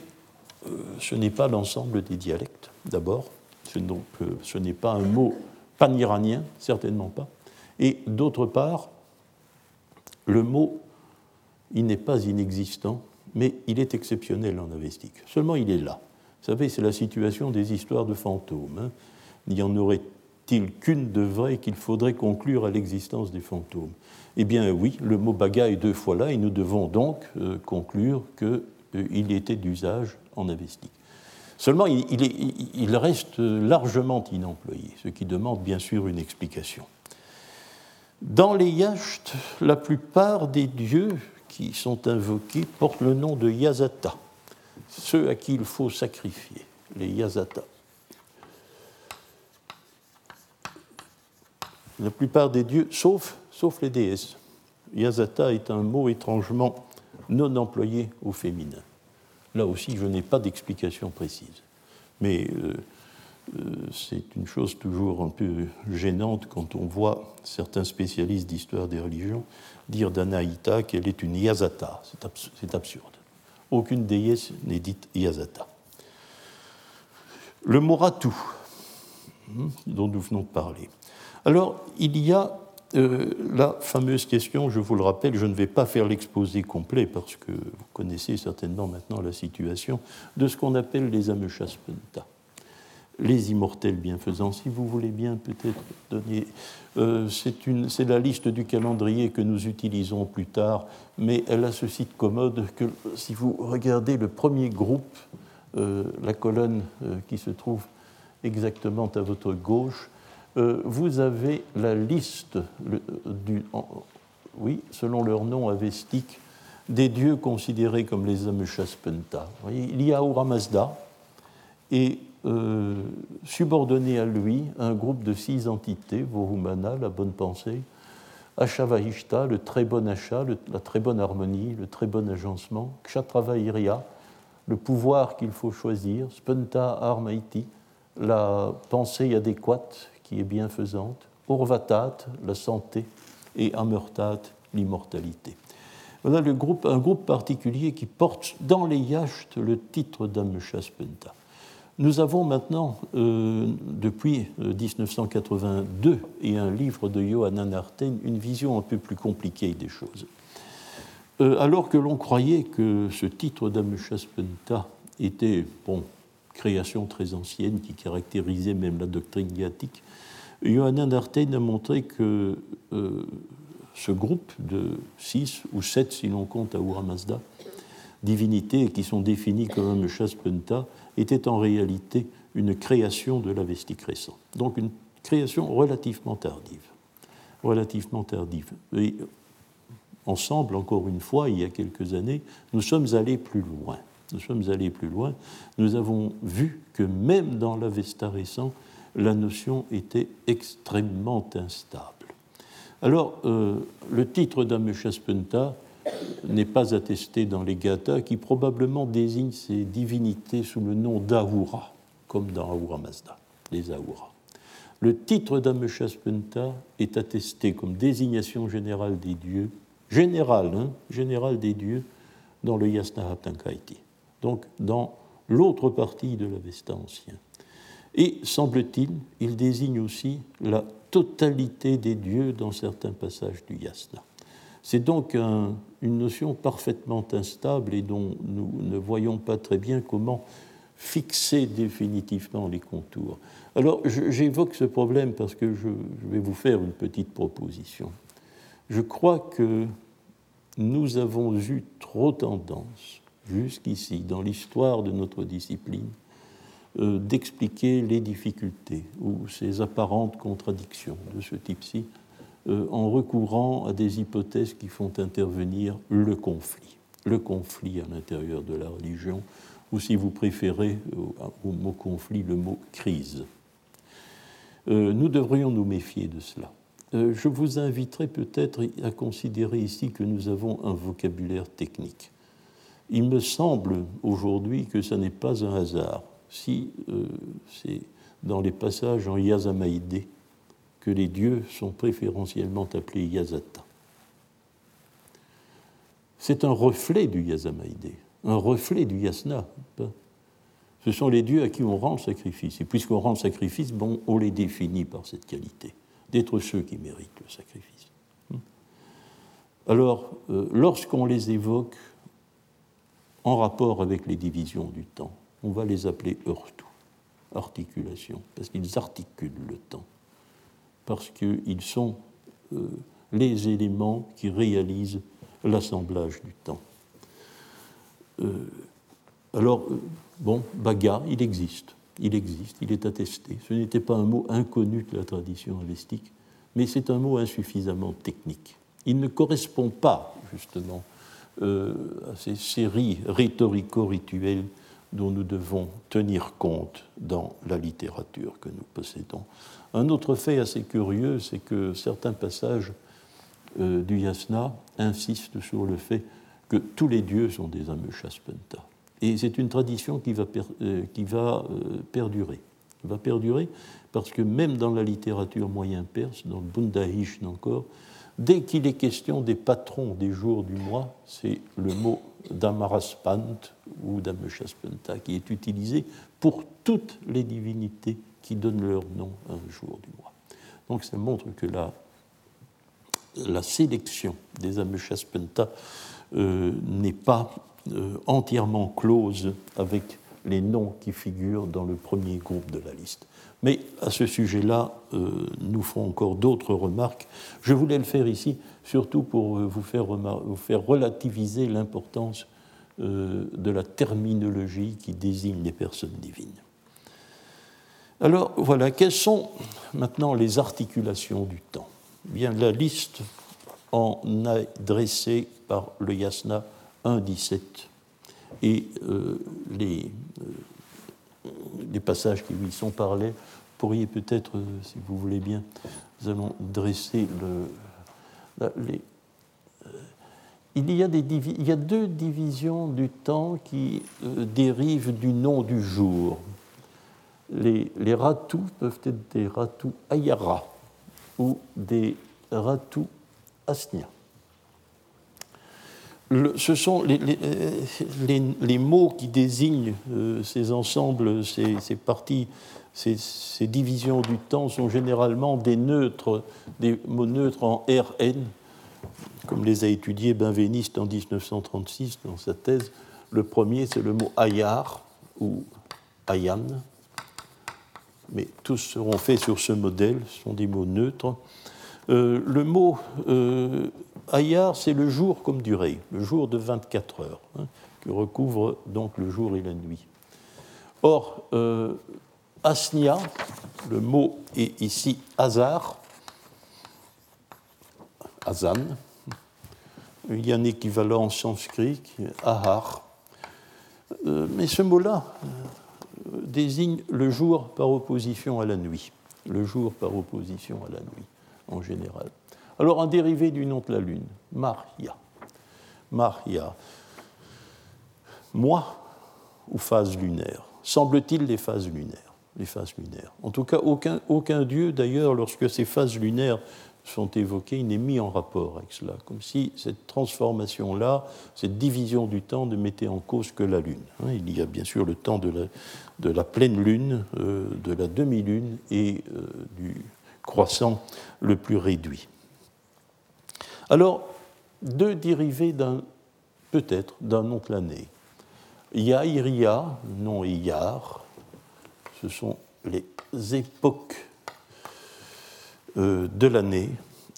euh, ce n'est pas l'ensemble des dialectes, d'abord. Euh, ce n'est pas un mot pan-iranien, certainement pas. Et d'autre part, le mot, il n'est pas inexistant mais il est exceptionnel en avestique. Seulement, il est là. Vous savez, c'est la situation des histoires de fantômes. Hein. N'y en aurait-il qu'une de vraie qu'il faudrait conclure à l'existence des fantômes? Eh bien, oui, le mot baga est deux fois là, et nous devons donc euh, conclure qu'il euh, était d'usage en avestique. Seulement, il, reste largement inemployé, ce qui demande bien sûr une explication. Dans les yachts, la plupart des dieux qui sont invoqués portent le nom de Yazata, ceux à qui il faut sacrifier, les Yazata. La plupart des dieux, sauf, les déesses. Yazata est un mot étrangement non employé au féminin. Là aussi, je n'ai pas d'explication précise. Mais euh, euh, c'est une chose toujours un peu gênante quand on voit certains spécialistes d'histoire des religions dire d'Anaïta qu'elle est une Yazata. C'est absurde. Aucune déesse n'est dite Yazata. Le Moratu, hein, dont nous venons de parler. Alors, il y a euh, la fameuse question, je vous le rappelle, je ne vais pas faire l'exposé complet parce que vous connaissez certainement maintenant la situation de ce qu'on appelle les Ameshaspenta les immortels bienfaisants. Si vous voulez bien peut-être donner... Euh, c'est la liste du calendrier que nous utilisons plus tard, mais elle a ce site commode que si vous regardez le premier groupe, euh, la colonne qui se trouve exactement à votre gauche, vous avez la liste, oui, selon leur nom avestique, des dieux considérés comme les Ameshaspenta. Il y a Aura Mazda, et euh, subordonné à lui un groupe de six entités, Vohumana, la bonne pensée, Ashavahishta, le très bon achat, la très bonne harmonie, le très bon agencement, Kshatravairya, le pouvoir qu'il faut choisir, Spenta Armaiti, la pensée adéquate qui est bienfaisante, Urvatat, la santé, et Amurtat, l'immortalité. Voilà un groupe particulier qui porte dans les yashts le titre d'Ameshaspenta. Nous avons maintenant, euh, depuis 1982 euh, et un livre de Johanna Narten, une vision un peu plus compliquée des choses. Euh, alors que l'on croyait que ce titre d'Ameshaspenta était, bon, création très ancienne qui caractérisait même la doctrine ghathique, Johanna Narten a montré que ce groupe de six ou sept, si l'on compte Mazda, divinités qui sont définies comme Ameshaspenta, était en réalité une création de l'Avestique récent. Donc une création relativement tardive. Relativement tardive. Ensemble, encore une fois, il y a quelques années, nous sommes allés plus loin. Nous sommes allés plus loin. Nous avons vu que même dans l'Avesta récent, la notion était extrêmement instable. Alors, euh, le titre d'Ameshaspenta n'est pas attesté dans les Gathas, qui probablement désignent ces divinités sous le nom d'Ahura, comme dans Ahura Mazda, les Ahura. Le titre d'Ameshaspenta est attesté comme désignation générale des dieux, générale, hein, générale des dieux, dans le Yasna Haptankaiti, donc dans l'autre partie de l'Avesta ancien. Et, semble-t-il, il désigne aussi la totalité des dieux dans certains passages du yasna. C'est donc une notion parfaitement instable et dont nous ne voyons pas très bien comment fixer définitivement les contours. Alors j'évoque ce problème parce que je, vais vous faire une petite proposition. Je crois que nous avons eu trop tendance jusqu'ici dans l'histoire de notre discipline d'expliquer les difficultés ou ces apparentes contradictions de ce type-ci euh, en recourant à des hypothèses qui font intervenir le conflit, le conflit à l'intérieur de la religion, ou si vous préférez au, mot conflit le mot crise. Euh, nous devrions nous méfier de cela. je vous inviterai peut-être à considérer ici que nous avons un vocabulaire technique. Il me semble aujourd'hui que ce n'est pas un hasard si euh, c'est dans les passages en Yazamaïdé que les dieux sont préférentiellement appelés Yazata. C'est un reflet du Yazamaïdé, un reflet du Yasna. Ce sont les dieux à qui on rend le sacrifice. Et puisqu'on rend le sacrifice, bon, on les définit par cette qualité, d'être ceux qui méritent le sacrifice. Alors, euh, lorsqu'on les évoque en rapport avec les divisions du temps, on va les appeler heurtou, articulation, parce qu'ils articulent le temps, parce qu'ils sont euh, les éléments qui réalisent l'assemblage du temps. Euh, alors, euh, bon, baga, il existe, il existe, il est attesté. Ce n'était pas un mot inconnu de la tradition avestique, mais c'est un mot insuffisamment technique. Il ne correspond pas, justement, à ces séries rhétorico-rituelles dont nous devons tenir compte dans la littérature que nous possédons. Un autre fait assez curieux, c'est que certains passages euh, du yasna insistent sur le fait que tous les dieux sont des Amushaspenta. Et c'est une tradition qui va, euh, qui va euh, perdurer. va perdurer parce que même dans la littérature moyen-perse, dans le Bundahish encore, dès qu'il est question des patrons des jours du mois, c'est le mot d'Amaraspant ou d'Ameshaspanta qui est utilisé pour toutes les divinités qui donnent leur nom un jour du mois. Donc ça montre que la, la sélection des Ameshaspenta euh, n'est pas euh, entièrement close avec les noms qui figurent dans le premier groupe de la liste. Mais à ce sujet-là, euh, nous ferons encore d'autres remarques. Je voulais le faire ici, surtout pour euh, vous faire, relativiser l'importance euh, de la terminologie qui désigne les personnes divines. Alors voilà, quelles sont maintenant les articulations du temps? Bien, la liste en a dressé par le Yasna 1.17 et les les passages qui lui sont parlés, pourriez peut-être, euh, si vous voulez bien, nous allons dresser le, euh, il y, a deux divisions du temps qui euh, dérivent du nom du jour. Les, les ratous peuvent être des ratous ayara ou des ratous ce sont les, les, mots qui désignent euh, ces ensembles, ces, parties, ces, divisions du temps sont généralement des neutres, des mots neutres en RN, comme les a étudiés Benveniste en 1936 dans sa thèse. Le premier, c'est le mot ayar ou ayan, mais tous seront faits sur ce modèle, ce sont des mots neutres. Euh, le mot euh, Ayar, c'est le jour comme durée, le jour de 24 heures, hein, qui recouvre donc le jour et la nuit. Or, euh, Asnia, le mot est ici hasard, Azan. Il y a un équivalent en sanskrit ahar. mais ce mot-là désigne le jour par opposition à la nuit. Le jour par opposition à la nuit en général. Alors, un dérivé du nom de la Lune, Maria. Maria. Mois ou phase lunaire Semble-t-il les phases lunaires les phases lunaires. En tout cas, aucun, dieu, d'ailleurs, lorsque ces phases lunaires sont évoquées, il n'est mis en rapport avec cela, comme si cette transformation-là, cette division du temps ne mettait en cause que la Lune. Hein. Il y a bien sûr le temps de la, de la pleine Lune, euh, de la demi-Lune et euh, du croissant le plus réduit. Alors, deux dérivés d'un, peut-être, d'un nom plané. Yairia, nom Iyar, ce sont les époques euh, de l'année.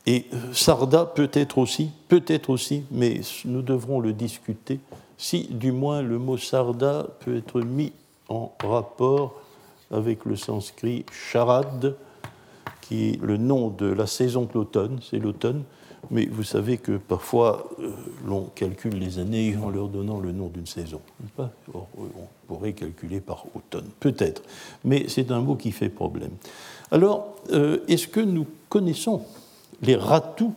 Et euh, Sarda peut-être aussi, peut-être aussi, mais nous devrons le discuter, si du moins le mot Sarda peut être mis en rapport avec le sanskrit charad, qui est le nom de la saison de l'automne, c'est l'automne, mais vous savez que parfois euh, l'on calcule les années en leur donnant le nom d'une saison. Pas? On pourrait calculer par automne, peut-être, mais c'est un mot qui fait problème. Alors, euh, est-ce que nous connaissons les ratous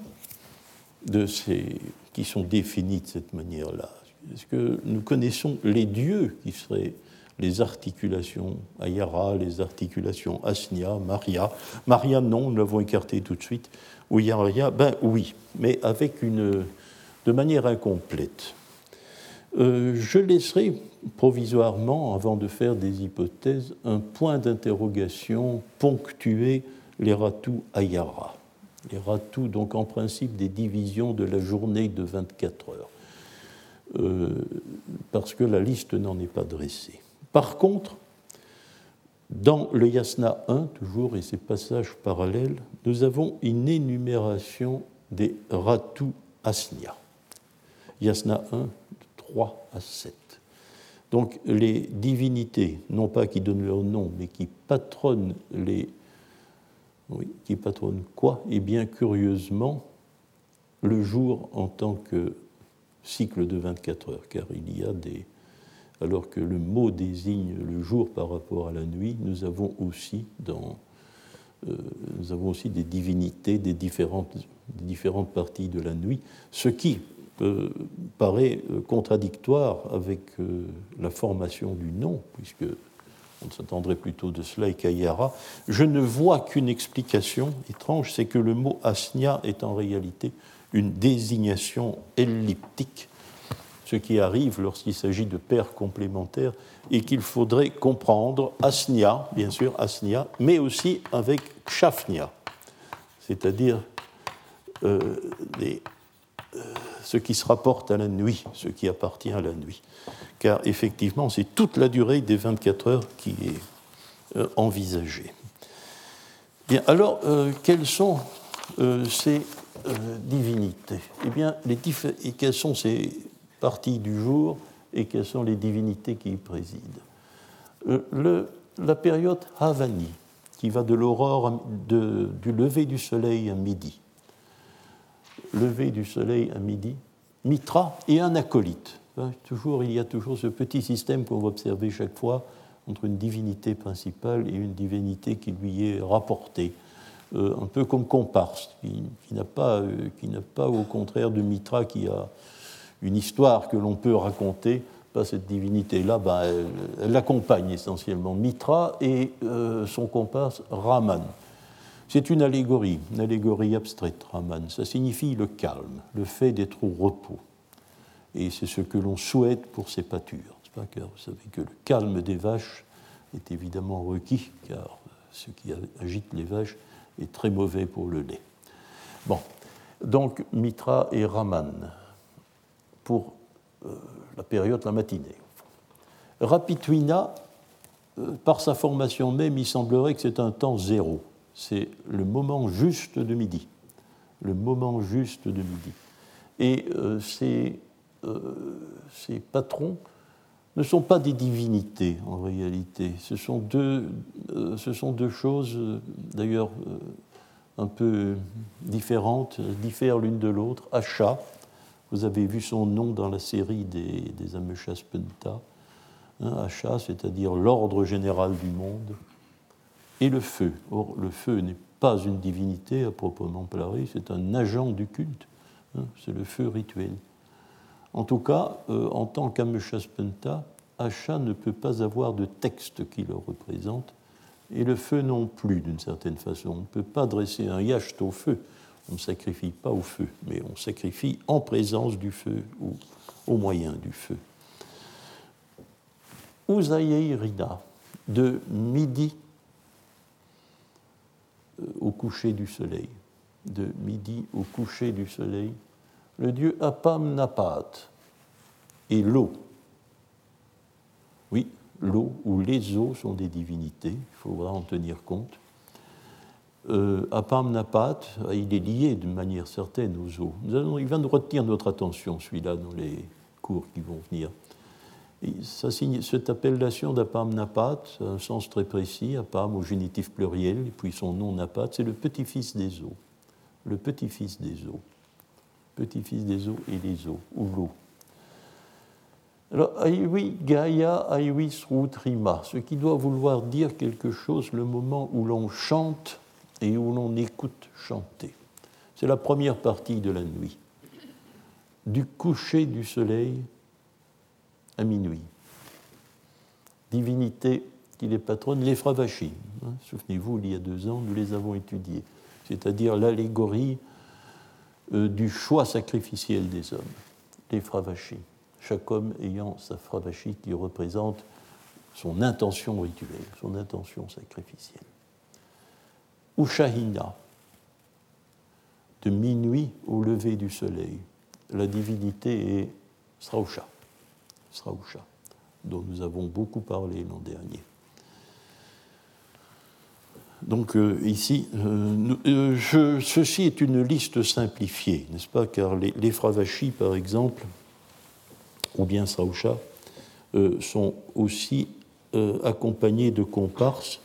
de ces, qui sont définis de cette manière-là? Est-ce que nous connaissons les dieux qui seraient les articulations Ayara, les articulations Asnia, Maria Maria, non, nous l'avons écarté tout de suite. Ou ben oui, mais avec une, de manière incomplète. Euh, je laisserai provisoirement, avant de faire des hypothèses, un point d'interrogation ponctuer les ratous Ayara. Les ratous, donc en principe, des divisions de la journée de 24 heures, euh, parce que la liste n'en est pas dressée. Par contre, dans le Yasna 1, toujours, et ses passages parallèles, nous avons une énumération des ratous Asnia. Yasna 1, 3 à 7. Donc les divinités, non pas qui donnent leur nom, mais qui patronnent les. Oui, qui patronnent quoi? Eh bien, curieusement, le jour en tant que cycle de 24 heures, car il y a des. Alors que le mot désigne le jour par rapport à la nuit, nous avons aussi, euh, des divinités des différentes, parties de la nuit, ce qui, euh, paraît euh, contradictoire avec la formation du nom, puisque on s'attendrait plutôt de cela et Kayara. Je ne vois qu'une explication étrange, c'est que le mot asnia est en réalité une désignation elliptique, ce qui arrive lorsqu'il s'agit de paires complémentaires, et qu'il faudrait comprendre asnia, bien sûr, asnia, mais aussi avec kshafnia, c'est-à-dire des ce qui se rapporte à la nuit, ce qui appartient à la nuit. Car effectivement, c'est toute la durée des 24 heures qui est euh, envisagée. Bien, alors, euh, quelles sont euh, ces divinités? Eh bien, les quelles sont ces parties du jour et quelles sont les divinités qui y président. Le, La période Havani, qui va de l'aurore, du lever du soleil à midi, lever du soleil à midi, Mitra et un acolyte. Hein, toujours, il y a toujours ce petit système qu'on va observer chaque fois entre une divinité principale et une divinité qui lui est rapportée, euh, un peu comme comparse, qui, n'a pas, euh, qui n'a pas, au contraire de Mitra, qui a une histoire que l'on peut raconter, pas cette divinité-là, ben, elle, l'accompagne essentiellement. Mitra et euh, son comparse Raman. C'est une allégorie, une allégorie abstraite, Raman. Ça signifie le calme, le fait d'être au repos. Et c'est ce que l'on souhaite pour ces pâtures. Vous savez que le calme des vaches est évidemment requis, car ce qui agite les vaches est très mauvais pour le lait. Bon, donc Mitra et Raman pour euh, la période, la matinée. Rapituina, euh, par sa formation même, il semblerait que c'est un temps zéro c'est le moment juste de midi. Le moment juste de midi. Et euh, euh, ces, patrons ne sont pas des divinités en réalité. Ce sont deux, euh, ce sont deux choses, d'ailleurs, un peu différentes, diffèrent l'une de l'autre. Acha, vous avez vu son nom dans la série des, des Ameshaspenta. Hein, Acha, c'est-à-dire l'ordre général du monde et le feu. Or, le feu n'est pas une divinité à proprement parler, c'est un agent du culte, hein, c'est le feu rituel. En tout cas, euh, en tant qu'Ameshaspenta, Asha ne peut pas avoir de texte qui le représente, et le feu non plus, d'une certaine façon. On ne peut pas dresser un yacht au feu, on ne sacrifie pas au feu, mais on sacrifie en présence du feu ou au moyen du feu. Rida, de midi euh, au coucher du soleil, de midi au coucher du soleil, le dieu Apam Napat et l'eau. Oui, l'eau ou les eaux sont des divinités, il faudra en tenir compte. Euh, Napat, il est lié de manière certaine aux eaux. il va nous retenir notre attention, celui-là, dans les cours qui vont venir. cette appellation d'Apam Napat a un sens très précis, Apam au génitif pluriel, et puis son nom Napat, c'est le petit-fils des eaux. Le petit-fils des eaux. Petit-fils des eaux et les eaux, ou l'eau. Alors, Aiwi Gaia, Aiwi Srutrima, ce qui doit vouloir dire quelque chose le moment où l'on chante et où l'on écoute chanter. C'est la première partie de la nuit, du coucher du soleil à minuit. Divinité qui les patronne, les Fravachis. Hein, souvenez-vous, il y a deux ans, nous les avons étudiés, c'est-à-dire l'allégorie euh, du choix sacrificiel des hommes, les Fravachis. Chaque homme ayant sa Fravachi qui représente son intention rituelle, son intention sacrificielle. Ushahina, de minuit au lever du soleil. La divinité est Srausha, Srausha, dont nous avons beaucoup parlé l'an dernier. Donc euh, ici, euh, euh, ceci est une liste simplifiée, n'est-ce pas? Car les, les Fravashi, par exemple, ou bien Srausha, sont aussi accompagnés de comparses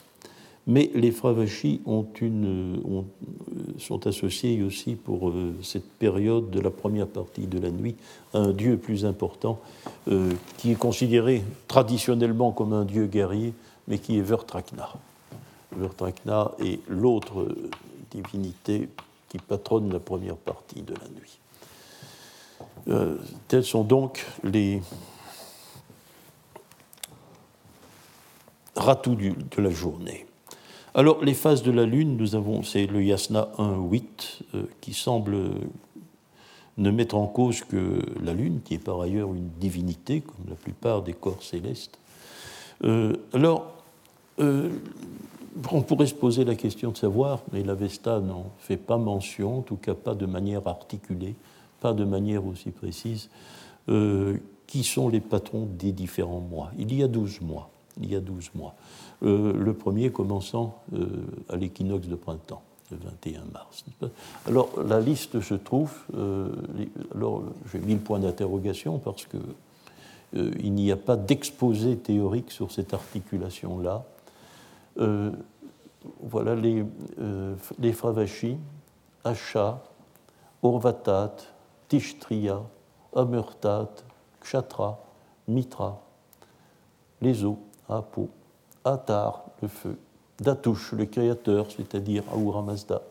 mais les Fravashi ont une, sont associés aussi pour euh, cette période de la première partie de la nuit à un dieu plus important euh, qui est considéré traditionnellement comme un dieu guerrier, mais qui est Vertrakna. Vertrakna est l'autre divinité qui patronne la première partie de la nuit. Euh, tels sont donc les ratous de la journée. Alors, les phases de la Lune, nous avons, c'est le Yasna 1.8 euh, qui semble ne mettre en cause que la Lune, qui est par ailleurs une divinité, comme la plupart des corps célestes. Euh, alors, euh, on pourrait se poser la question de savoir, mais l'Avesta n'en fait pas mention, en tout cas pas de manière articulée, pas de manière aussi précise, qui sont les patrons des différents mois? Il y a 12 mois. Il y a 12 mois. Euh, le premier commençant euh, à l'équinoxe de printemps, le 21 mars. Alors la liste se trouve, euh, alors j'ai mis le point d'interrogation parce que il n'y a pas d'exposé théorique sur cette articulation-là. voilà les, les Fravashi, Asha, Orvatat, Tishtriya, Amurtat, Kshatra, Mitra, les eaux, Apo, Atar, le feu, Datush, le créateur, c'est-à-dire Ahura Mazda,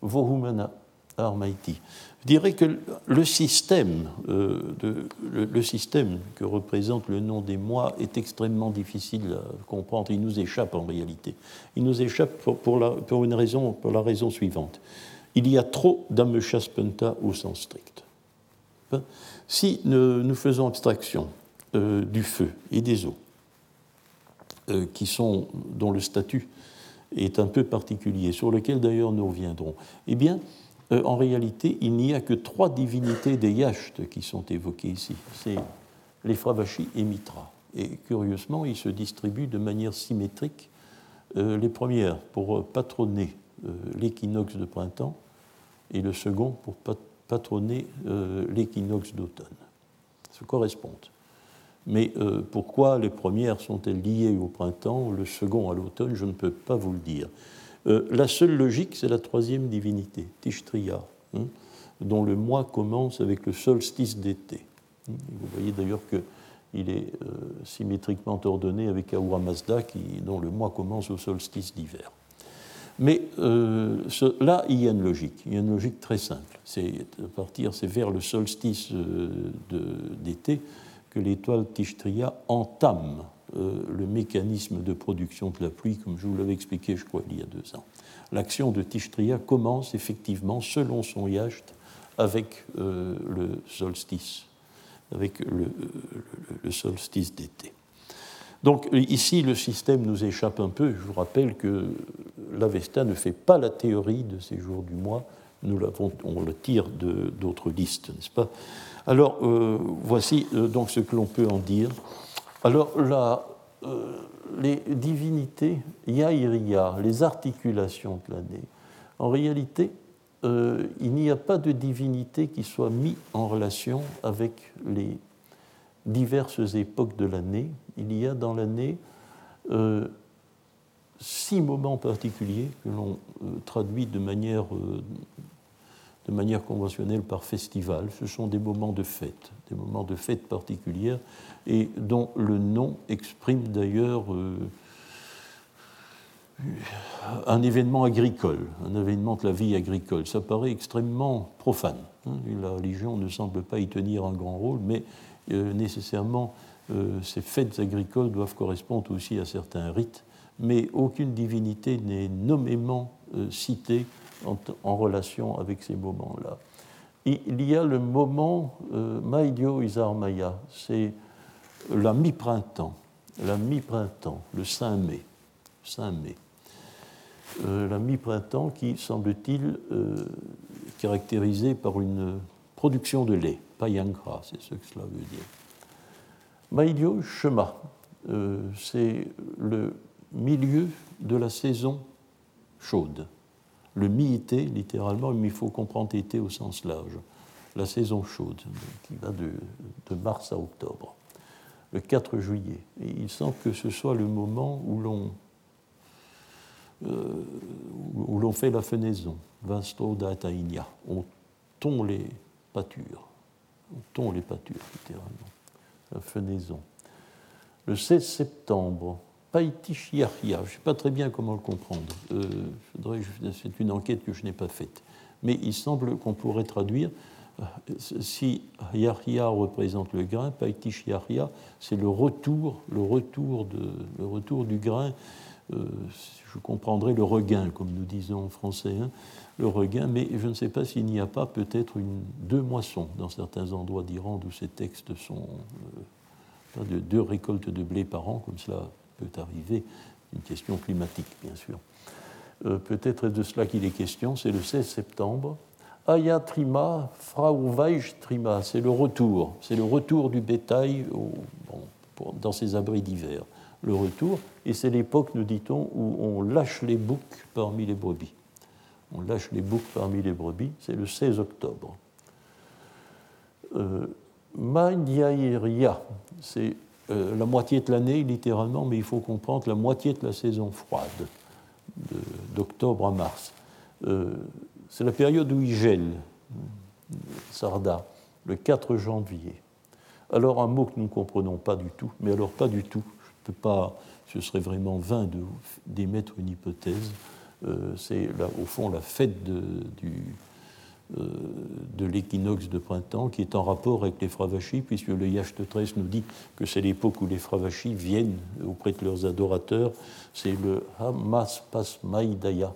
Vohumana, Armaiti. Je dirais que le système, euh, le, système que représente le nom des mois est extrêmement difficile à comprendre. Il nous échappe en réalité. Il nous échappe pour, la, une raison, pour la raison suivante. Il y a trop d'Ameshaspenta au sens strict. Si nous, faisons abstraction euh, du feu et des eaux, euh, qui sont, dont le statut est un peu particulier, sur lequel d'ailleurs nous reviendrons, eh bien, euh, en réalité, il n'y a que trois divinités des Yashts qui sont évoquées ici. C'est les Fravashi et Mitra. Et curieusement, ils se distribuent de manière symétrique. Euh, les premières pour patronner l'équinoxe de printemps et le second pour patronner l'équinoxe d'automne. Se correspondent. Mais euh, pourquoi les premières sont-elles liées au printemps, le second à l'automne Je ne peux pas vous le dire. Euh, la seule logique, c'est la troisième divinité, Tishtria, hein, dont le mois commence avec le solstice d'été. Vous voyez d'ailleurs qu'il est euh, symétriquement ordonné avec Ahura Mazda, dont le mois commence au solstice d'hiver. Mais là, il y a une logique, il y a une logique très simple. C'est partir, c'est vers le solstice d'été que l'étoile Tishtria entame euh, le mécanisme de production de la pluie, comme je vous l'avais expliqué, je crois, il y a deux ans. L'action de Tishtria commence effectivement, selon son yacht, avec le solstice, avec le solstice d'été. Donc ici, le système nous échappe un peu. Je vous rappelle que l'Avesta ne fait pas la théorie de ces jours du mois. Nous on le tire d'autres listes, n'est-ce pas? Alors, euh, voici euh, donc ce que l'on peut en dire. Alors, là, euh, les divinités, Yaïria, les articulations de l'année, en réalité, il n'y a pas de divinité qui soit mise en relation avec les diverses époques de l'année. Il y a dans l'année euh, six moments particuliers que l'on euh, traduit de manière, euh, de manière conventionnelle par festival. Ce sont des moments de fête, des moments de fête particulières et dont le nom exprime d'ailleurs un événement agricole, un événement de la vie agricole. Ça paraît extrêmement profane. Hein. La religion ne semble pas y tenir un grand rôle, mais euh, nécessairement, euh, ces fêtes agricoles doivent correspondre aussi à certains rites, mais aucune divinité n'est nommément euh, citée en, relation avec ces moments-là. Il y a le moment Maidio Isarmaya, c'est la mi-printemps, la mi-printemps, le 5 mai. 5 mai. la mi-printemps qui, semble-t-il, caractérisée par une production de lait. Payankra, c'est ce que cela veut dire. Maïdio Shema, euh, c'est le milieu de la saison chaude. Le mi-été, littéralement, mais il faut comprendre été au sens large. La saison chaude, qui va de, mars à octobre. Le 4 juillet. Et il semble que ce soit le moment où l'on euh, fait la fenaison, Vasto Datainia. On tond les pâtures tond les pâtures, littéralement, la fenaison. Le 16 septembre, Paitichiaria, je ne sais pas très bien comment le comprendre, euh, c'est une enquête que je n'ai pas faite, mais il semble qu'on pourrait traduire, euh, si Yahya représente le grain, Paitichiaria, c'est le retour, le, retour du grain, euh, je comprendrais le regain, comme nous disons en français, hein, le regain, mais je ne sais pas s'il n'y a pas peut-être deux moissons dans certains endroits d'Iran où ces textes sont de deux récoltes de blé par an, comme cela peut arriver, une question climatique bien sûr. Euh, peut-être de cela qu'il est question, c'est le 16 septembre. Aya Trima, Frauweich Trima, c'est le retour, c'est le retour du bétail dans ses abris d'hiver. Le retour, et c'est l'époque, nous dit-on, où on lâche les boucs parmi les brebis on lâche les boucs parmi les brebis, c'est le 16 octobre. Euh, c'est euh, la moitié de l'année littéralement, mais il faut comprendre la moitié de la saison froide, d'octobre à mars. Euh, c'est la période où il gèle, Sarda, le 4 janvier. Alors un mot que nous ne comprenons pas du tout, mais alors pas du tout, je peux pas, ce serait vraiment vain d'émettre une hypothèse. Euh, c'est au fond la fête euh, de l'équinoxe de printemps qui est en rapport avec les Fravachis, puisque le Yacht 13 nous dit que c'est l'époque où les Fravachis viennent auprès de leurs adorateurs. C'est le Hamas Pas Maïdaya,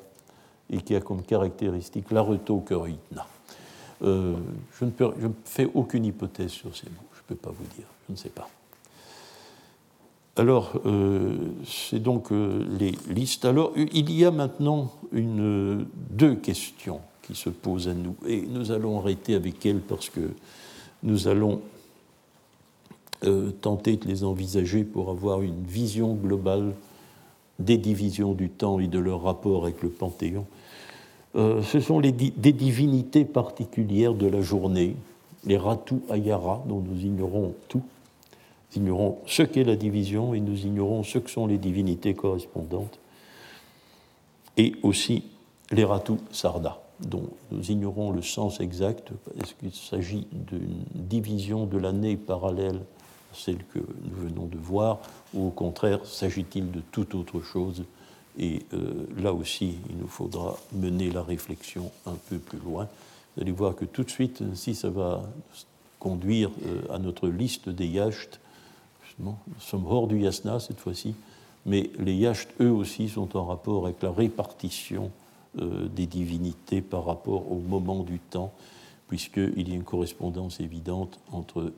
et qui a comme caractéristique l'areto Keroitna. Euh, je, ne je ne fais aucune hypothèse sur ces mots, je ne peux pas vous dire, je ne sais pas. Alors, euh, c'est donc euh, les listes. Alors, il y a maintenant une, deux questions qui se posent à nous. Et nous allons arrêter avec elles parce que nous allons euh, tenter de les envisager pour avoir une vision globale des divisions du temps et de leur rapport avec le Panthéon. ce sont les, des divinités particulières de la journée, les Ratu Ayara, dont nous ignorons tout nous ignorons ce qu'est la division et nous ignorons ce que sont les divinités correspondantes, et aussi les Ratu Sarda, dont nous ignorons le sens exact. Est-ce qu'il s'agit d'une division de l'année parallèle à celle que nous venons de voir, ou au contraire s'agit-il de toute autre chose? Et là aussi, il nous faudra mener la réflexion un peu plus loin. Vous allez voir que tout de suite, si ça va conduire à notre liste des yachts, nous sommes hors du yasna cette fois-ci, mais les yachts, eux aussi, sont en rapport avec la répartition euh, des divinités par rapport au moment du temps, puisqu'il y a une correspondance évidente entre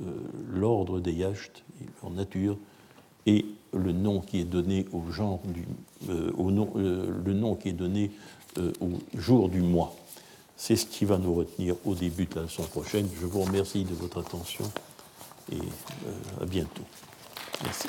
euh, l'ordre des yachts, leur nature, et le nom qui est donné au genre du, euh, nom, le nom qui est donné au jour du mois. C'est ce qui va nous retenir au début de la leçon prochaine. Je vous remercie de votre attention et à bientôt. Merci.